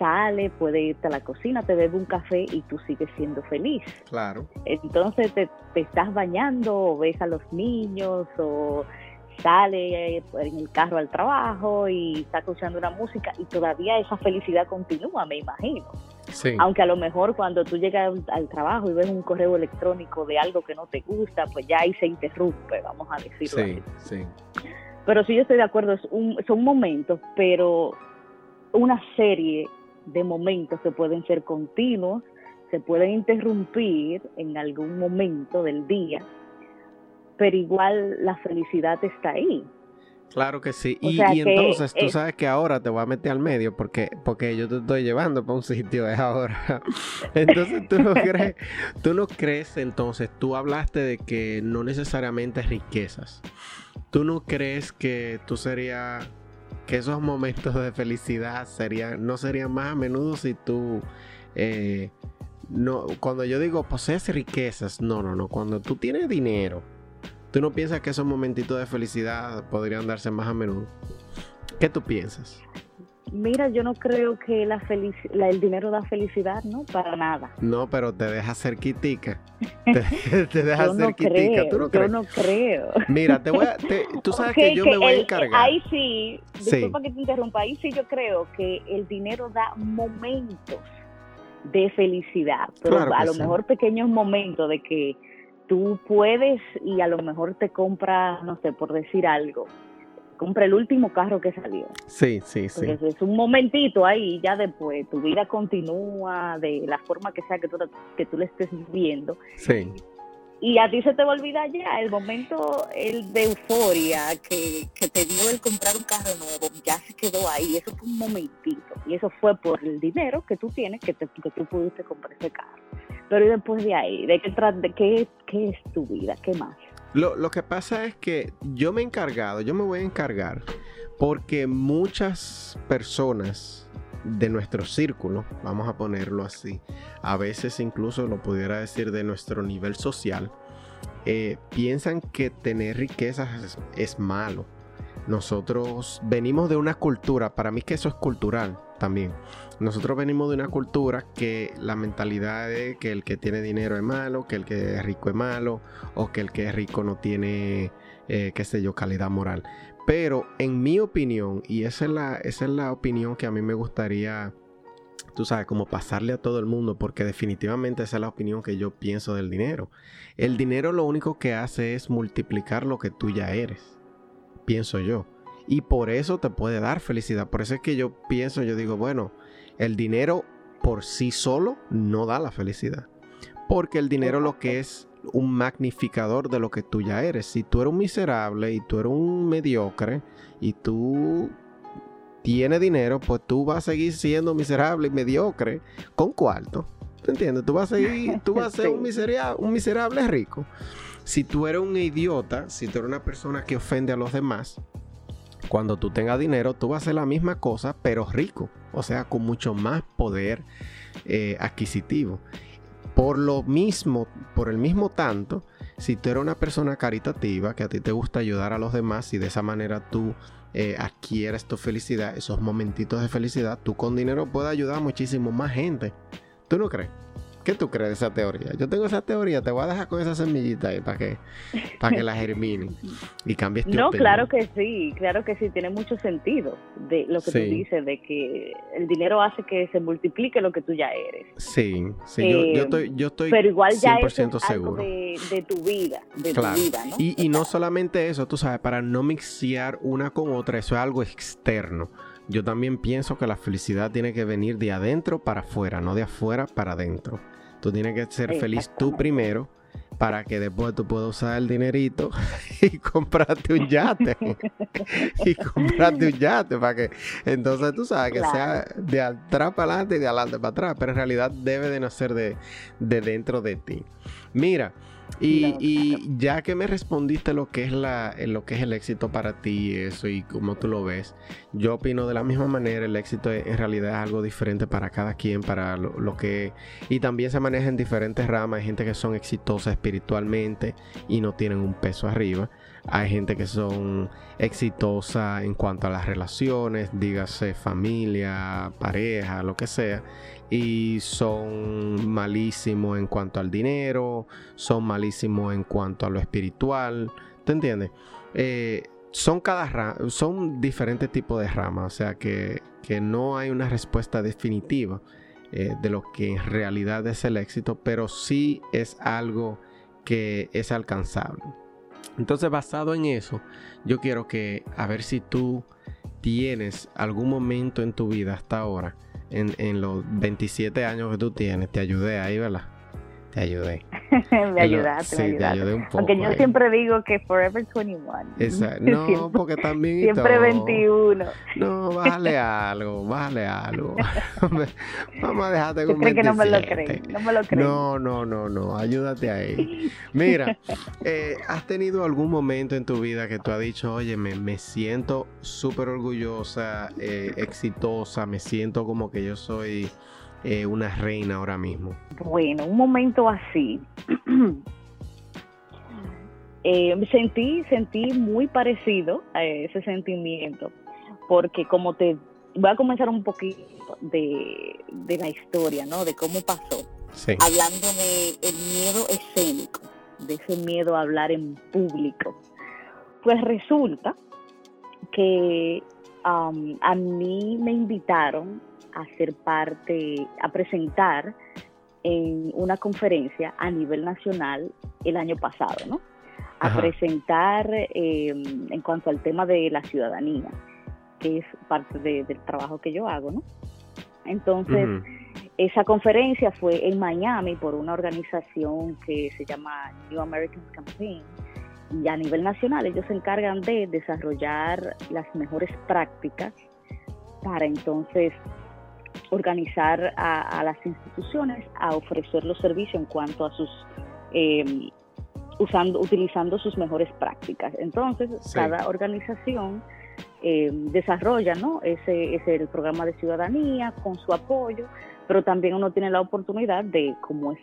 sale, puede irte a la cocina, te bebe un café y tú sigues siendo feliz. Claro. Entonces te, estás bañando o ves a los niños o sale en el carro al trabajo y está escuchando una música y todavía esa felicidad continúa, me imagino. Sí. Aunque a lo mejor cuando tú llegas al, trabajo y ves un correo electrónico de algo que no te gusta, pues ya ahí se interrumpe, vamos a decirlo. Sí, sí. Pero sí yo estoy de acuerdo, es un, son momentos, pero una serie de momentos que pueden ser continuos, se pueden interrumpir en algún momento del día, pero igual la felicidad está ahí. Claro que sí. Y, entonces tú sabes que ahora te voy a meter al medio porque, porque yo te estoy llevando para un sitio, es ahora. entonces tú no crees, tú no crees entonces, tú hablaste de que no necesariamente riquezas. ¿Tú no crees que tú serías, que esos momentos de felicidad serían, no serían más a menudo si tú, eh, no, cuando yo digo posees riquezas, no, no, no, cuando tú tienes dinero, ¿Tú no piensas que esos momentitos de felicidad podrían darse más a menudo? ¿Qué tú piensas? Mira, yo no creo que la, el dinero da felicidad, ¿no? Para nada. No, pero te deja ser quitica. Te, deja yo no quitica. ¿Tú no crees? Yo no creo. Mira, te voy a, tú sabes que yo me voy a encargar. Ahí sí, disculpa que te interrumpa, ahí sí yo creo que el dinero da momentos de felicidad, pero a lo mejor pequeños momentos de que tú puedes y a lo mejor te compra, no sé, por decir algo, compra el último carro que salió. Sí, sí, sí. Es un momentito ahí, ya después tu vida continúa de la forma que sea que tú, que tú le estés viviendo. Sí. Y a ti se te va a olvidar ya el momento el de euforia que, que te dio el comprar un carro nuevo, ya se quedó ahí, eso fue un momentito. Y eso fue por el dinero que tú tienes, que, te, que tú pudiste comprar ese carro. Pero después de ahí, ¿de qué, de qué, qué es tu vida? ¿Qué más? Lo, lo, que pasa es que yo me he encargado, yo me voy a encargar, porque muchas personas de nuestro círculo, vamos a ponerlo así, a veces incluso lo pudiera decir de nuestro nivel social, eh, piensan que tener riquezas es malo. Nosotros venimos de una cultura, para mí que eso es cultural también. Nosotros venimos de una cultura que la mentalidad es que el que tiene dinero es malo, que el que es rico es malo, o que el que es rico no tiene, eh, qué sé yo, calidad moral. Pero en mi opinión, y esa es la, esa es la opinión que a mí me gustaría, tú sabes, como pasarle a todo el mundo, porque definitivamente esa es la opinión que yo pienso del dinero. El dinero lo único que hace es multiplicar lo que tú ya eres, pienso yo. Y por eso te puede dar felicidad. Por eso es que yo pienso, yo digo, bueno, el dinero por sí solo no da la felicidad. Porque el dinero lo que es un magnificador de lo que tú ya eres. Si tú eres un miserable y tú eres un mediocre y tú tienes dinero, pues tú vas a seguir siendo miserable y mediocre con cuarto. ¿Te entiendes? Tú vas a seguir, tú vas a ser un, miserable, un miserable rico. Si tú eres un idiota, si tú eres una persona que ofende a los demás, cuando tú tengas dinero, tú vas a hacer la misma cosa, pero rico. O sea, con mucho más poder eh, adquisitivo. Por lo mismo, por el mismo tanto, si tú eres una persona caritativa, que a ti te gusta ayudar a los demás y de esa manera tú eh, adquieres tu felicidad, esos momentitos de felicidad, tú con dinero puedes ayudar a muchísimo más gente. ¿Tú no crees? ¿Qué tú crees de esa teoría? Yo tengo esa teoría, te voy a dejar con esa semillita ahí para que, para que la germine y cambies tu No, claro que sí, claro que sí, tiene mucho sentido de lo que tú dices, de que el dinero hace que se multiplique lo que tú ya eres. Sí, sí, yo, yo, estoy, yo estoy pero igual ya 100% es seguro. De, de, tu vida, de tu vida, ¿no? Y, y no solamente eso, tú sabes, para no mixear una con otra, eso es algo externo. Yo también pienso que la felicidad tiene que venir de adentro para afuera, no de afuera para adentro. Tú tienes que ser feliz tú primero para que después tú puedas usar el dinerito y comprarte un yate. y comprarte un yate para que entonces tú sabes que sea de atrás para adelante y de adelante para atrás, pero en realidad debe de nacer de, de dentro de ti. Mira, y, ya que me respondiste lo que es la, lo que es el éxito para ti, eso y cómo tú lo ves, yo opino de la misma manera. El éxito en realidad es algo diferente para cada quien, para lo, que y también se maneja en diferentes ramas. Hay gente que son exitosas espiritualmente y no tienen un peso arriba. Hay gente que son exitosas en cuanto a las relaciones, dígase familia, pareja, lo que sea, y son malísimos en cuanto al dinero, son malísimos en cuanto a lo espiritual, ¿te entiendes? Eh, son cada son diferentes tipos de ramas, o sea que, no hay una respuesta definitiva eh, de lo que en realidad es el éxito, pero sí es algo que es alcanzable. Entonces, basado en eso, yo quiero que a ver si tú tienes algún momento en tu vida hasta ahora en, los 27 años que tú tienes, te ayudé ahí, ¿verdad? Te ayudé. me ayudaste, sí, me ayudé un poco. Aunque yo siempre digo que Forever 21. Exacto. No, porque también. Siempre 21. No, bájale algo, bájale algo. Vamos a dejarte con crees que no me lo crees? No me lo crees. No, no, no, no. Ayúdate ahí. Mira, eh, ¿has tenido algún momento en tu vida que tú has dicho, oye, me, me siento súper orgullosa, eh, exitosa, me siento como que yo soy eh, una reina ahora mismo? Bueno, un momento así. eh, sentí, sentí muy parecido a ese sentimiento, porque como te voy a comenzar un poquito de, de la historia, ¿no? De cómo pasó. Sí. Hablando de el miedo escénico, de ese miedo a hablar en público. Pues resulta que um, a mí me invitaron a ser parte, a presentar en una conferencia a nivel nacional el año pasado, ¿no? A Ajá. presentar eh, en cuanto al tema de la ciudadanía, que es parte de- del trabajo que yo hago, ¿no? Entonces, esa conferencia fue en Miami por una organización que se llama New American Campaign. Y a nivel nacional ellos se encargan de desarrollar las mejores prácticas para entonces organizar a, a las instituciones a ofrecer los servicios en cuanto a sus eh, usando utilizando sus mejores prácticas entonces Sí. cada organización eh, desarrolla ¿no? ese, ese el programa de ciudadanía con su apoyo pero también uno tiene la oportunidad de como es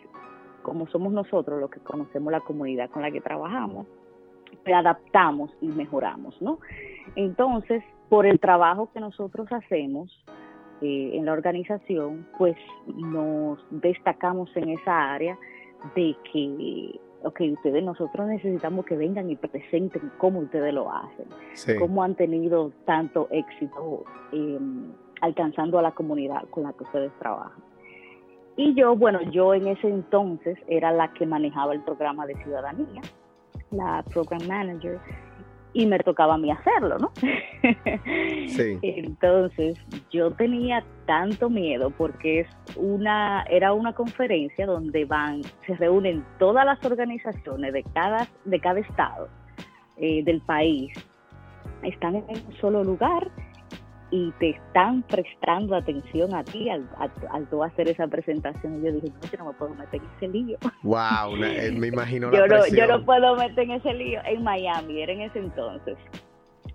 como somos nosotros los que conocemos la comunidad con la que trabajamos adaptamos y mejoramos no entonces por el trabajo que nosotros hacemos eh, en la organización, pues nos destacamos en esa área de que, ok, ustedes, nosotros necesitamos que vengan y presenten cómo ustedes lo hacen, Sí. cómo han tenido tanto éxito eh, alcanzando a la comunidad con la que ustedes trabajan. Y yo, bueno, yo en ese entonces era la que manejaba el programa de ciudadanía, la program manager, y me tocaba a mí hacerlo, ¿no? Sí. Entonces, yo tenía tanto miedo porque es una era una conferencia donde van se reúnen todas las organizaciones de cada de cada estado eh, del país. Están en un solo lugar y te están prestando atención a ti al, al, al tú hacer esa presentación. Y yo dije, no, yo no me puedo meter en ese lío. Wow, eh, me imagino yo la no, presión. yo no puedo meter en ese lío en Miami, era en ese entonces.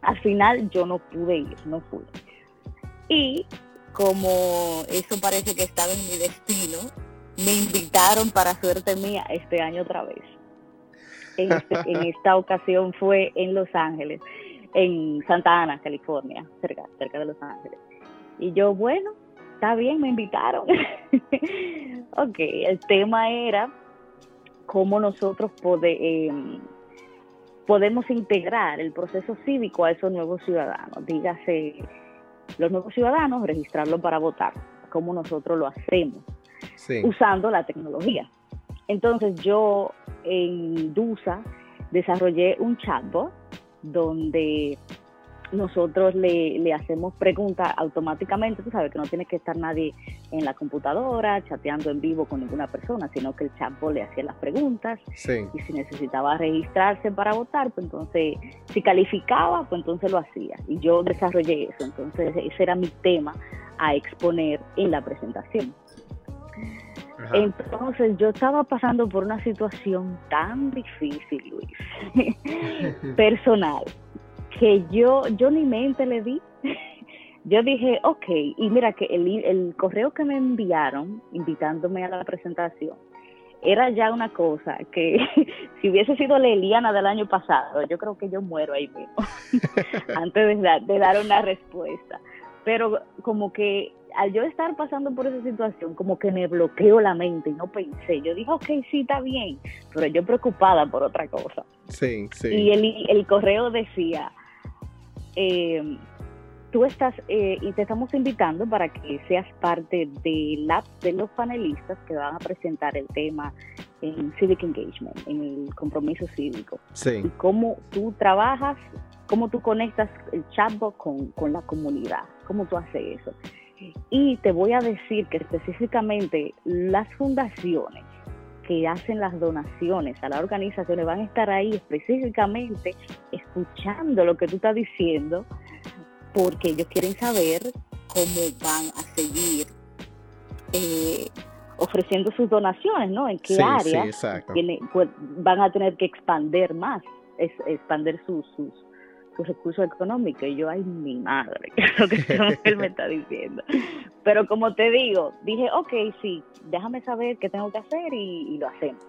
Al final yo no pude ir, no fui. Y como eso parece que estaba en mi destino, me invitaron para suerte mía este año otra vez. En, este- en esta ocasión fue en Los Ángeles, en Santa Ana, California, cerca, cerca de Los Ángeles. Y yo, bueno, está bien, me invitaron. ok, el tema era cómo nosotros pode- eh, podemos integrar el proceso cívico a esos nuevos ciudadanos. Dígase, los nuevos ciudadanos, registrarlos para votar, cómo nosotros lo hacemos Sí. usando la tecnología. Entonces yo en DUSA desarrollé un chatbot donde nosotros le, le hacemos preguntas automáticamente, tú sabes que no tiene que estar nadie en la computadora chateando en vivo con ninguna persona, sino que el chatbot le hacía las preguntas Sí. y si necesitaba registrarse para votar, pues entonces, si calificaba, pues entonces lo hacía. Y yo desarrollé eso, entonces ese era mi tema a exponer en la presentación. Entonces yo estaba pasando por una situación tan difícil, Luis, personal, que yo, yo ni mente le di. Yo dije, ok, y mira que el, el correo que me enviaron invitándome a la presentación era ya una cosa que si hubiese sido la Eliana del año pasado, yo creo que yo muero ahí mismo, antes de de dar una respuesta. Pero como que al yo estar pasando por esa situación, como que me bloqueó la mente y no pensé. Yo dije, ok, sí, está bien, pero yo preocupada por otra cosa. Sí, sí. Y el, el correo decía, eh, tú estás, eh, y te estamos invitando para que seas parte de, la, de los panelistas que van a presentar el tema en Civic Engagement, en el compromiso cívico Sí. y cómo tú trabajas, cómo tú conectas el chatbot con, con la comunidad, cómo tú haces eso. Y te voy a decir que específicamente las fundaciones que hacen las donaciones a las organizaciones van a estar ahí específicamente escuchando lo que tú estás diciendo porque ellos quieren saber cómo van a seguir eh, ofreciendo sus donaciones, ¿no? En qué área pues, van a tener que expander más, es, expander sus, sus, recursos económicos. Y yo, ay, mi madre, que es lo que él me está diciendo. Pero como te digo, dije, ok, sí, déjame saber qué tengo que hacer y, y lo hacemos.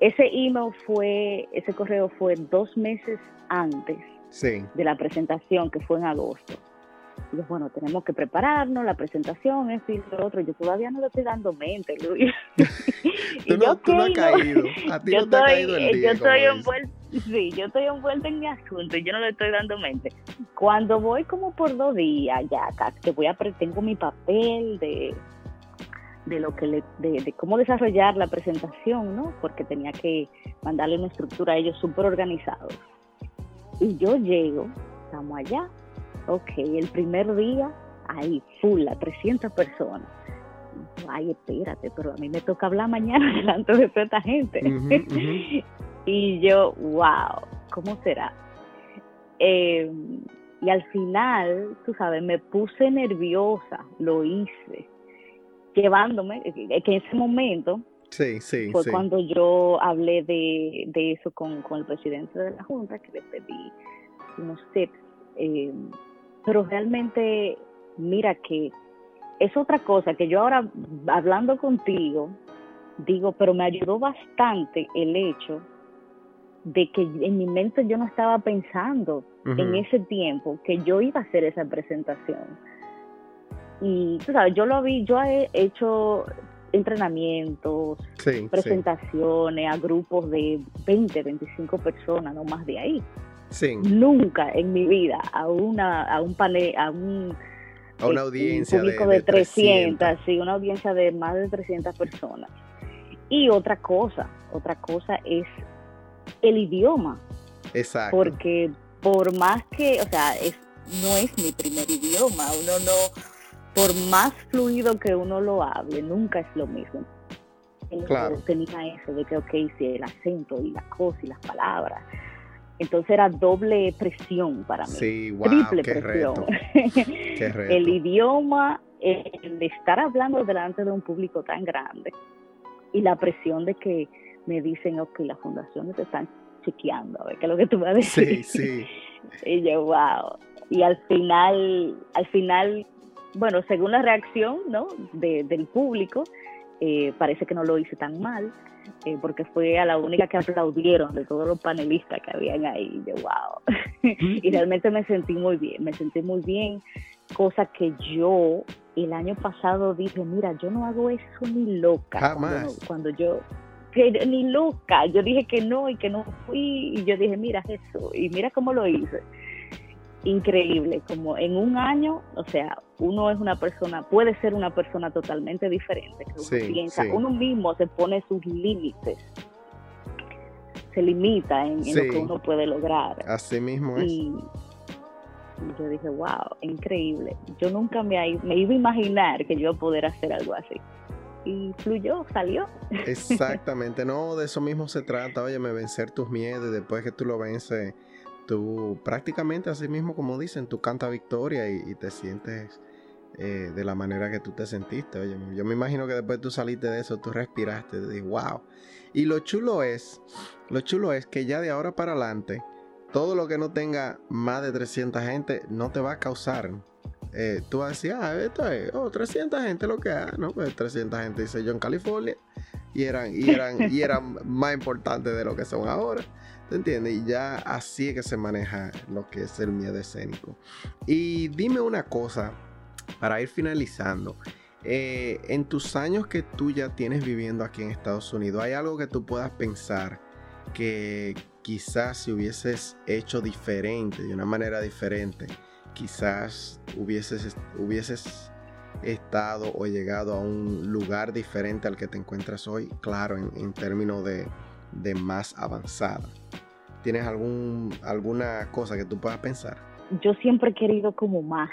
Ese email fue, ese correo fue dos meses antes de la presentación, que fue en agosto. Y yo, bueno, tenemos que prepararnos, la presentación, esto y lo otro. Yo todavía no le estoy dando mente, Luis. tú, no, tú no has caído. A ti no te ha caído el día. Yo estoy envuelta, sí, yo estoy envuelta en mi asunto y yo no le estoy dando mente. Cuando voy como por dos días, ya que voy a, tengo mi papel de de lo que le, de, cómo desarrollar la presentación, ¿no? Porque tenía que mandarle una estructura a ellos súper organizados. Y yo llego, estamos allá, ok, el primer día, ahí, full, a 300 personas. Ay, espérate, pero a mí me toca hablar mañana delante de toda esta gente. Y yo, wow, ¿cómo será? Eh, y al final, tú sabes, me puse nerviosa, lo hice, llevándome, que en ese momento sí, sí, fue cuando yo hablé de, de eso con, con, el presidente de la Junta, que le pedí unos tips. Eh, pero realmente, mira que es otra cosa que yo ahora, hablando contigo, digo, pero me ayudó bastante el hecho de que en mi mente yo no estaba pensando en ese tiempo que yo iba a hacer esa presentación. Y tú sabes, yo lo vi, yo he hecho entrenamientos, presentaciones a grupos de 20, 25 personas, no más de ahí. Nunca en mi vida a una a un panel, a un a una eh, audiencia público de, 300, sí, una audiencia de más de 300 personas. Y otra cosa, otra cosa es el idioma. Exacto. Porque por más que, o sea, es no es mi primer idioma, uno no por más fluido que uno lo hable, nunca es lo mismo. Claro. Tenía eso de que, ok, si el acento y las cosas y las palabras, entonces era doble presión para mí. Sí, triple presión. El idioma, el estar hablando delante de un público tan grande y la presión de que me dicen, ok, las fundaciones te están chequeando, a ver qué es lo que tú vas a decir. Sí, sí. y yo, wow. Y al final, al final, bueno, según la reacción ¿no? del público, eh, parece que no lo hice tan mal eh, porque fue a la única que aplaudieron de todos los panelistas que habían ahí. Yo, wow. y realmente me sentí muy bien, me sentí muy bien, cosa que yo el año pasado dije, mira, yo no hago eso ni loca. Jamás. Cuando, yo, que, ni loca, yo dije que no y que no fui y yo dije, mira eso, y mira cómo lo hice increíble, como en un año, o sea, uno es una persona, puede ser una persona totalmente diferente, uno uno mismo se pone sus límites, se limita en, lo que uno puede lograr. Así mismo es. Y, yo dije, wow, increíble. Yo nunca me, me iba a imaginar que yo iba a poder hacer algo así. Y fluyó, salió. Exactamente, no, de eso mismo se trata. Oye, vencer tus miedos y después que tú lo vences tú prácticamente así mismo como dicen, tú canta victoria y, te sientes eh, de la manera que tú te sentiste. Oye, yo me imagino que después tú saliste de eso, tú respiraste, y wow. Y lo chulo es, lo chulo es que ya de ahora para adelante, todo lo que no tenga más de 300 gente no te va a causar. Eh, tú vas a decir, ah, esto es, oh, 300 gente lo que hay, ¿no? Pues 300 gente dice yo en California y eran, y eran, y eran más importantes de lo que son ahora. ¿Te entiendes? Y ya así es que se maneja lo que es el miedo escénico. Y dime una cosa, para ir finalizando. Eh, en tus años que tú ya tienes viviendo aquí en Estados Unidos, ¿hay algo que tú puedas pensar que quizás si hubieses hecho diferente, de una manera diferente, quizás hubieses, hubieses estado o llegado a un lugar diferente al que te encuentras hoy, claro, en, términos de, de más avanzada. ¿Tienes algún, alguna cosa que tú puedas pensar? Yo siempre he querido como más.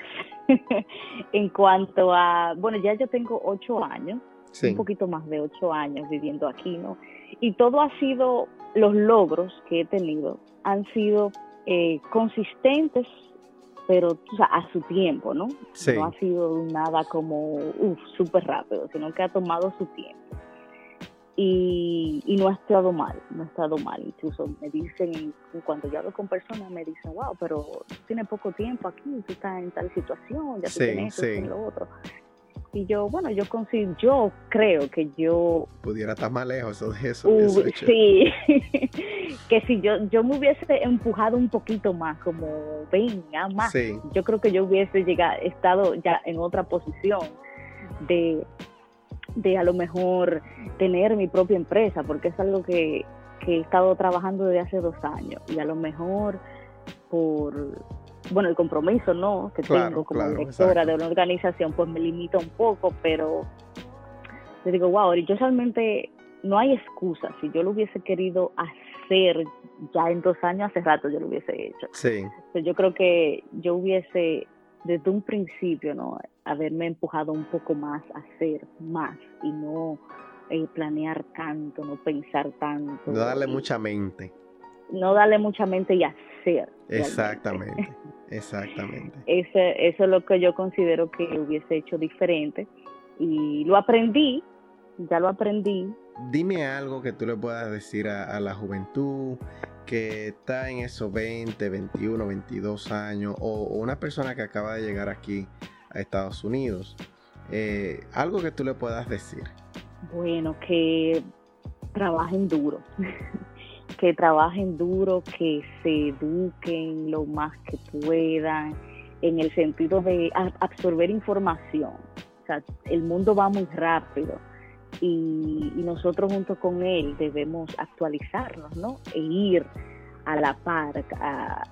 en cuanto a, bueno, ya yo tengo ocho años un poquito más de ocho años viviendo aquí, ¿no? Y todo ha sido, los logros que he tenido han sido eh, consistentes, pero a su tiempo, ¿no? No ha sido nada como, súper rápido, sino que ha tomado su tiempo. Y, no ha estado mal, no ha estado mal. Incluso me dicen, cuando yo hablo con personas, me dicen, wow, pero tiene poco tiempo aquí, tú estás en tal situación, ya tú tienes esto, y lo otro. Y yo, bueno, yo consigo, yo creo que yo... Pudiera estar más lejos de eso. sí, que si yo, yo me hubiese empujado un poquito más, como venga más, yo creo que yo hubiese llegado, estado ya en otra posición de, de a lo mejor tener mi propia empresa, porque es algo que, que he estado trabajando desde hace dos años y a lo mejor por bueno, el compromiso, ¿no? Que tengo como directora de una organización, pues me limita un poco, pero le digo, wow, yo realmente no hay excusa. Si yo lo hubiese querido hacer ya en dos años, hace rato yo lo hubiese hecho. Sí. yo creo que yo hubiese, desde un principio, ¿no? Haberme empujado un poco más a hacer más y no eh, planear tanto, no pensar tanto. No darle mucha mente. No darle mucha mente y hacer. Exactamente. Exactamente. Eso es lo que yo considero que hubiese hecho diferente. Y lo aprendí, ya lo aprendí. Dime algo que tú le puedas decir a, la juventud que está en esos 20, 21, 22 años o, una persona que acaba de llegar aquí a Estados Unidos. Eh, algo que tú le puedas decir. Bueno, que trabajen duro. que trabajen duro, que se eduquen lo más que puedan, en el sentido de absorber información. O sea, el mundo va muy rápido y, nosotros junto con él debemos actualizarnos, ¿no? E ir a la par, a,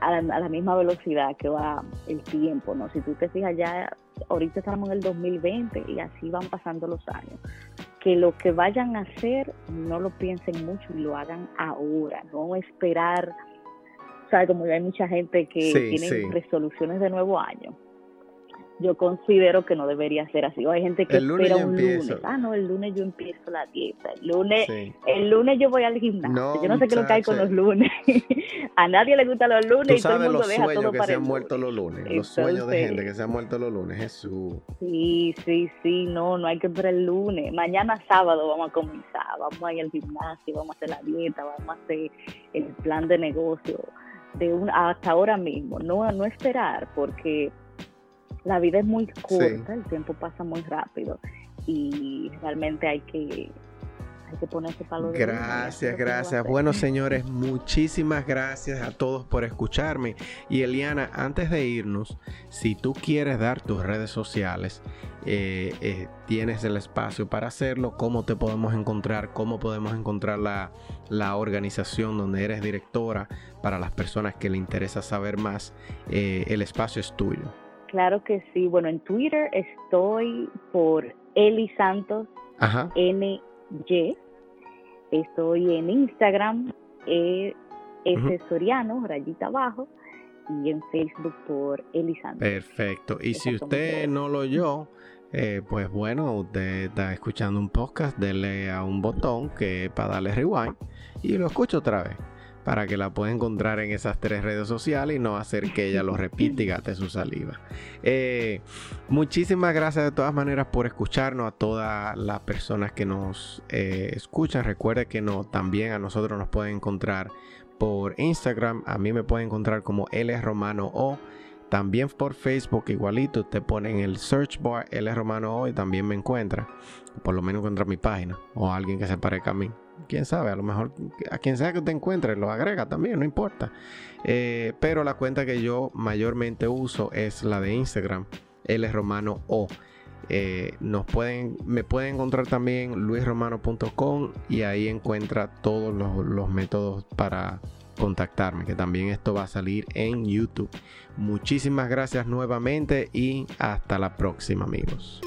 a, la, misma velocidad que va el tiempo, ¿no? Si tú te fijas ya, ahorita estamos en el 2020 y así van pasando los años que lo que vayan a hacer no lo piensen mucho y lo hagan ahora, no esperar, o sea, como hay mucha gente que tiene resoluciones de nuevo año yo considero que no debería ser así. O hay gente que espera un lunes. Ah, no, el lunes yo empiezo la dieta. El lunes, el lunes yo voy al gimnasio. yo no sé qué es lo que hay con los lunes. a nadie le gustan los lunes y todo el mundo los deja todo que se han muerto los lunes. los sueños de gente que se han muerto los lunes. Jesús. Sí, sí, sí. No, no hay que esperar el lunes. Mañana sábado vamos a comenzar. Vamos a ir al gimnasio, vamos a hacer la dieta, vamos a hacer el plan de negocio. De un, hasta ahora mismo. No, no esperar porque la vida es muy corta, el tiempo pasa muy rápido y realmente hay que, hay que ponerse palo de Gracias, gracias. Bueno, señores, muchísimas gracias a todos por escucharme. Y Eliana, antes de irnos, si tú quieres dar tus redes sociales, eh, eh, tienes el espacio para hacerlo. ¿Cómo te podemos encontrar? ¿Cómo podemos encontrar la, la organización donde eres directora? Para las personas que le interesa saber más, eh, el espacio es tuyo. Claro que sí. Bueno, en Twitter estoy por Eli Santos NY. Estoy en Instagram, eh, S Soriano, rayita abajo, y en Facebook por Eli Santos. Perfecto. Y si usted no lo oyó, eh, pues bueno, usted está escuchando un podcast, dele a un botón que para darle rewind y lo escucha otra vez para que la pueda encontrar en esas tres redes sociales y no hacer que ella lo repita y gaste su saliva. Eh, muchísimas gracias de todas maneras por escucarnos a todas las personas que nos eh, escuchan. Recuerde que no, también a nosotros nos pueden encontrar por Instagram. A mí me pueden encontrar como L Romano O. También por Facebook, igualito, usted pone en el search bar L Romano O y también me encuentra. Por lo menos encuentra mi página o alguien que se parezca a mí quién sabe, a lo mejor a quien sea que te encuentre lo agrega también, no importa. Eh, pero la cuenta que yo mayormente uso es la de Instagram, L Romano O. Eh, nos pueden, me pueden encontrar también luisromano.com y ahí encuentra todos los, los métodos para contactarme, que también esto va a salir en YouTube. Muchísimas gracias nuevamente y hasta la próxima amigos.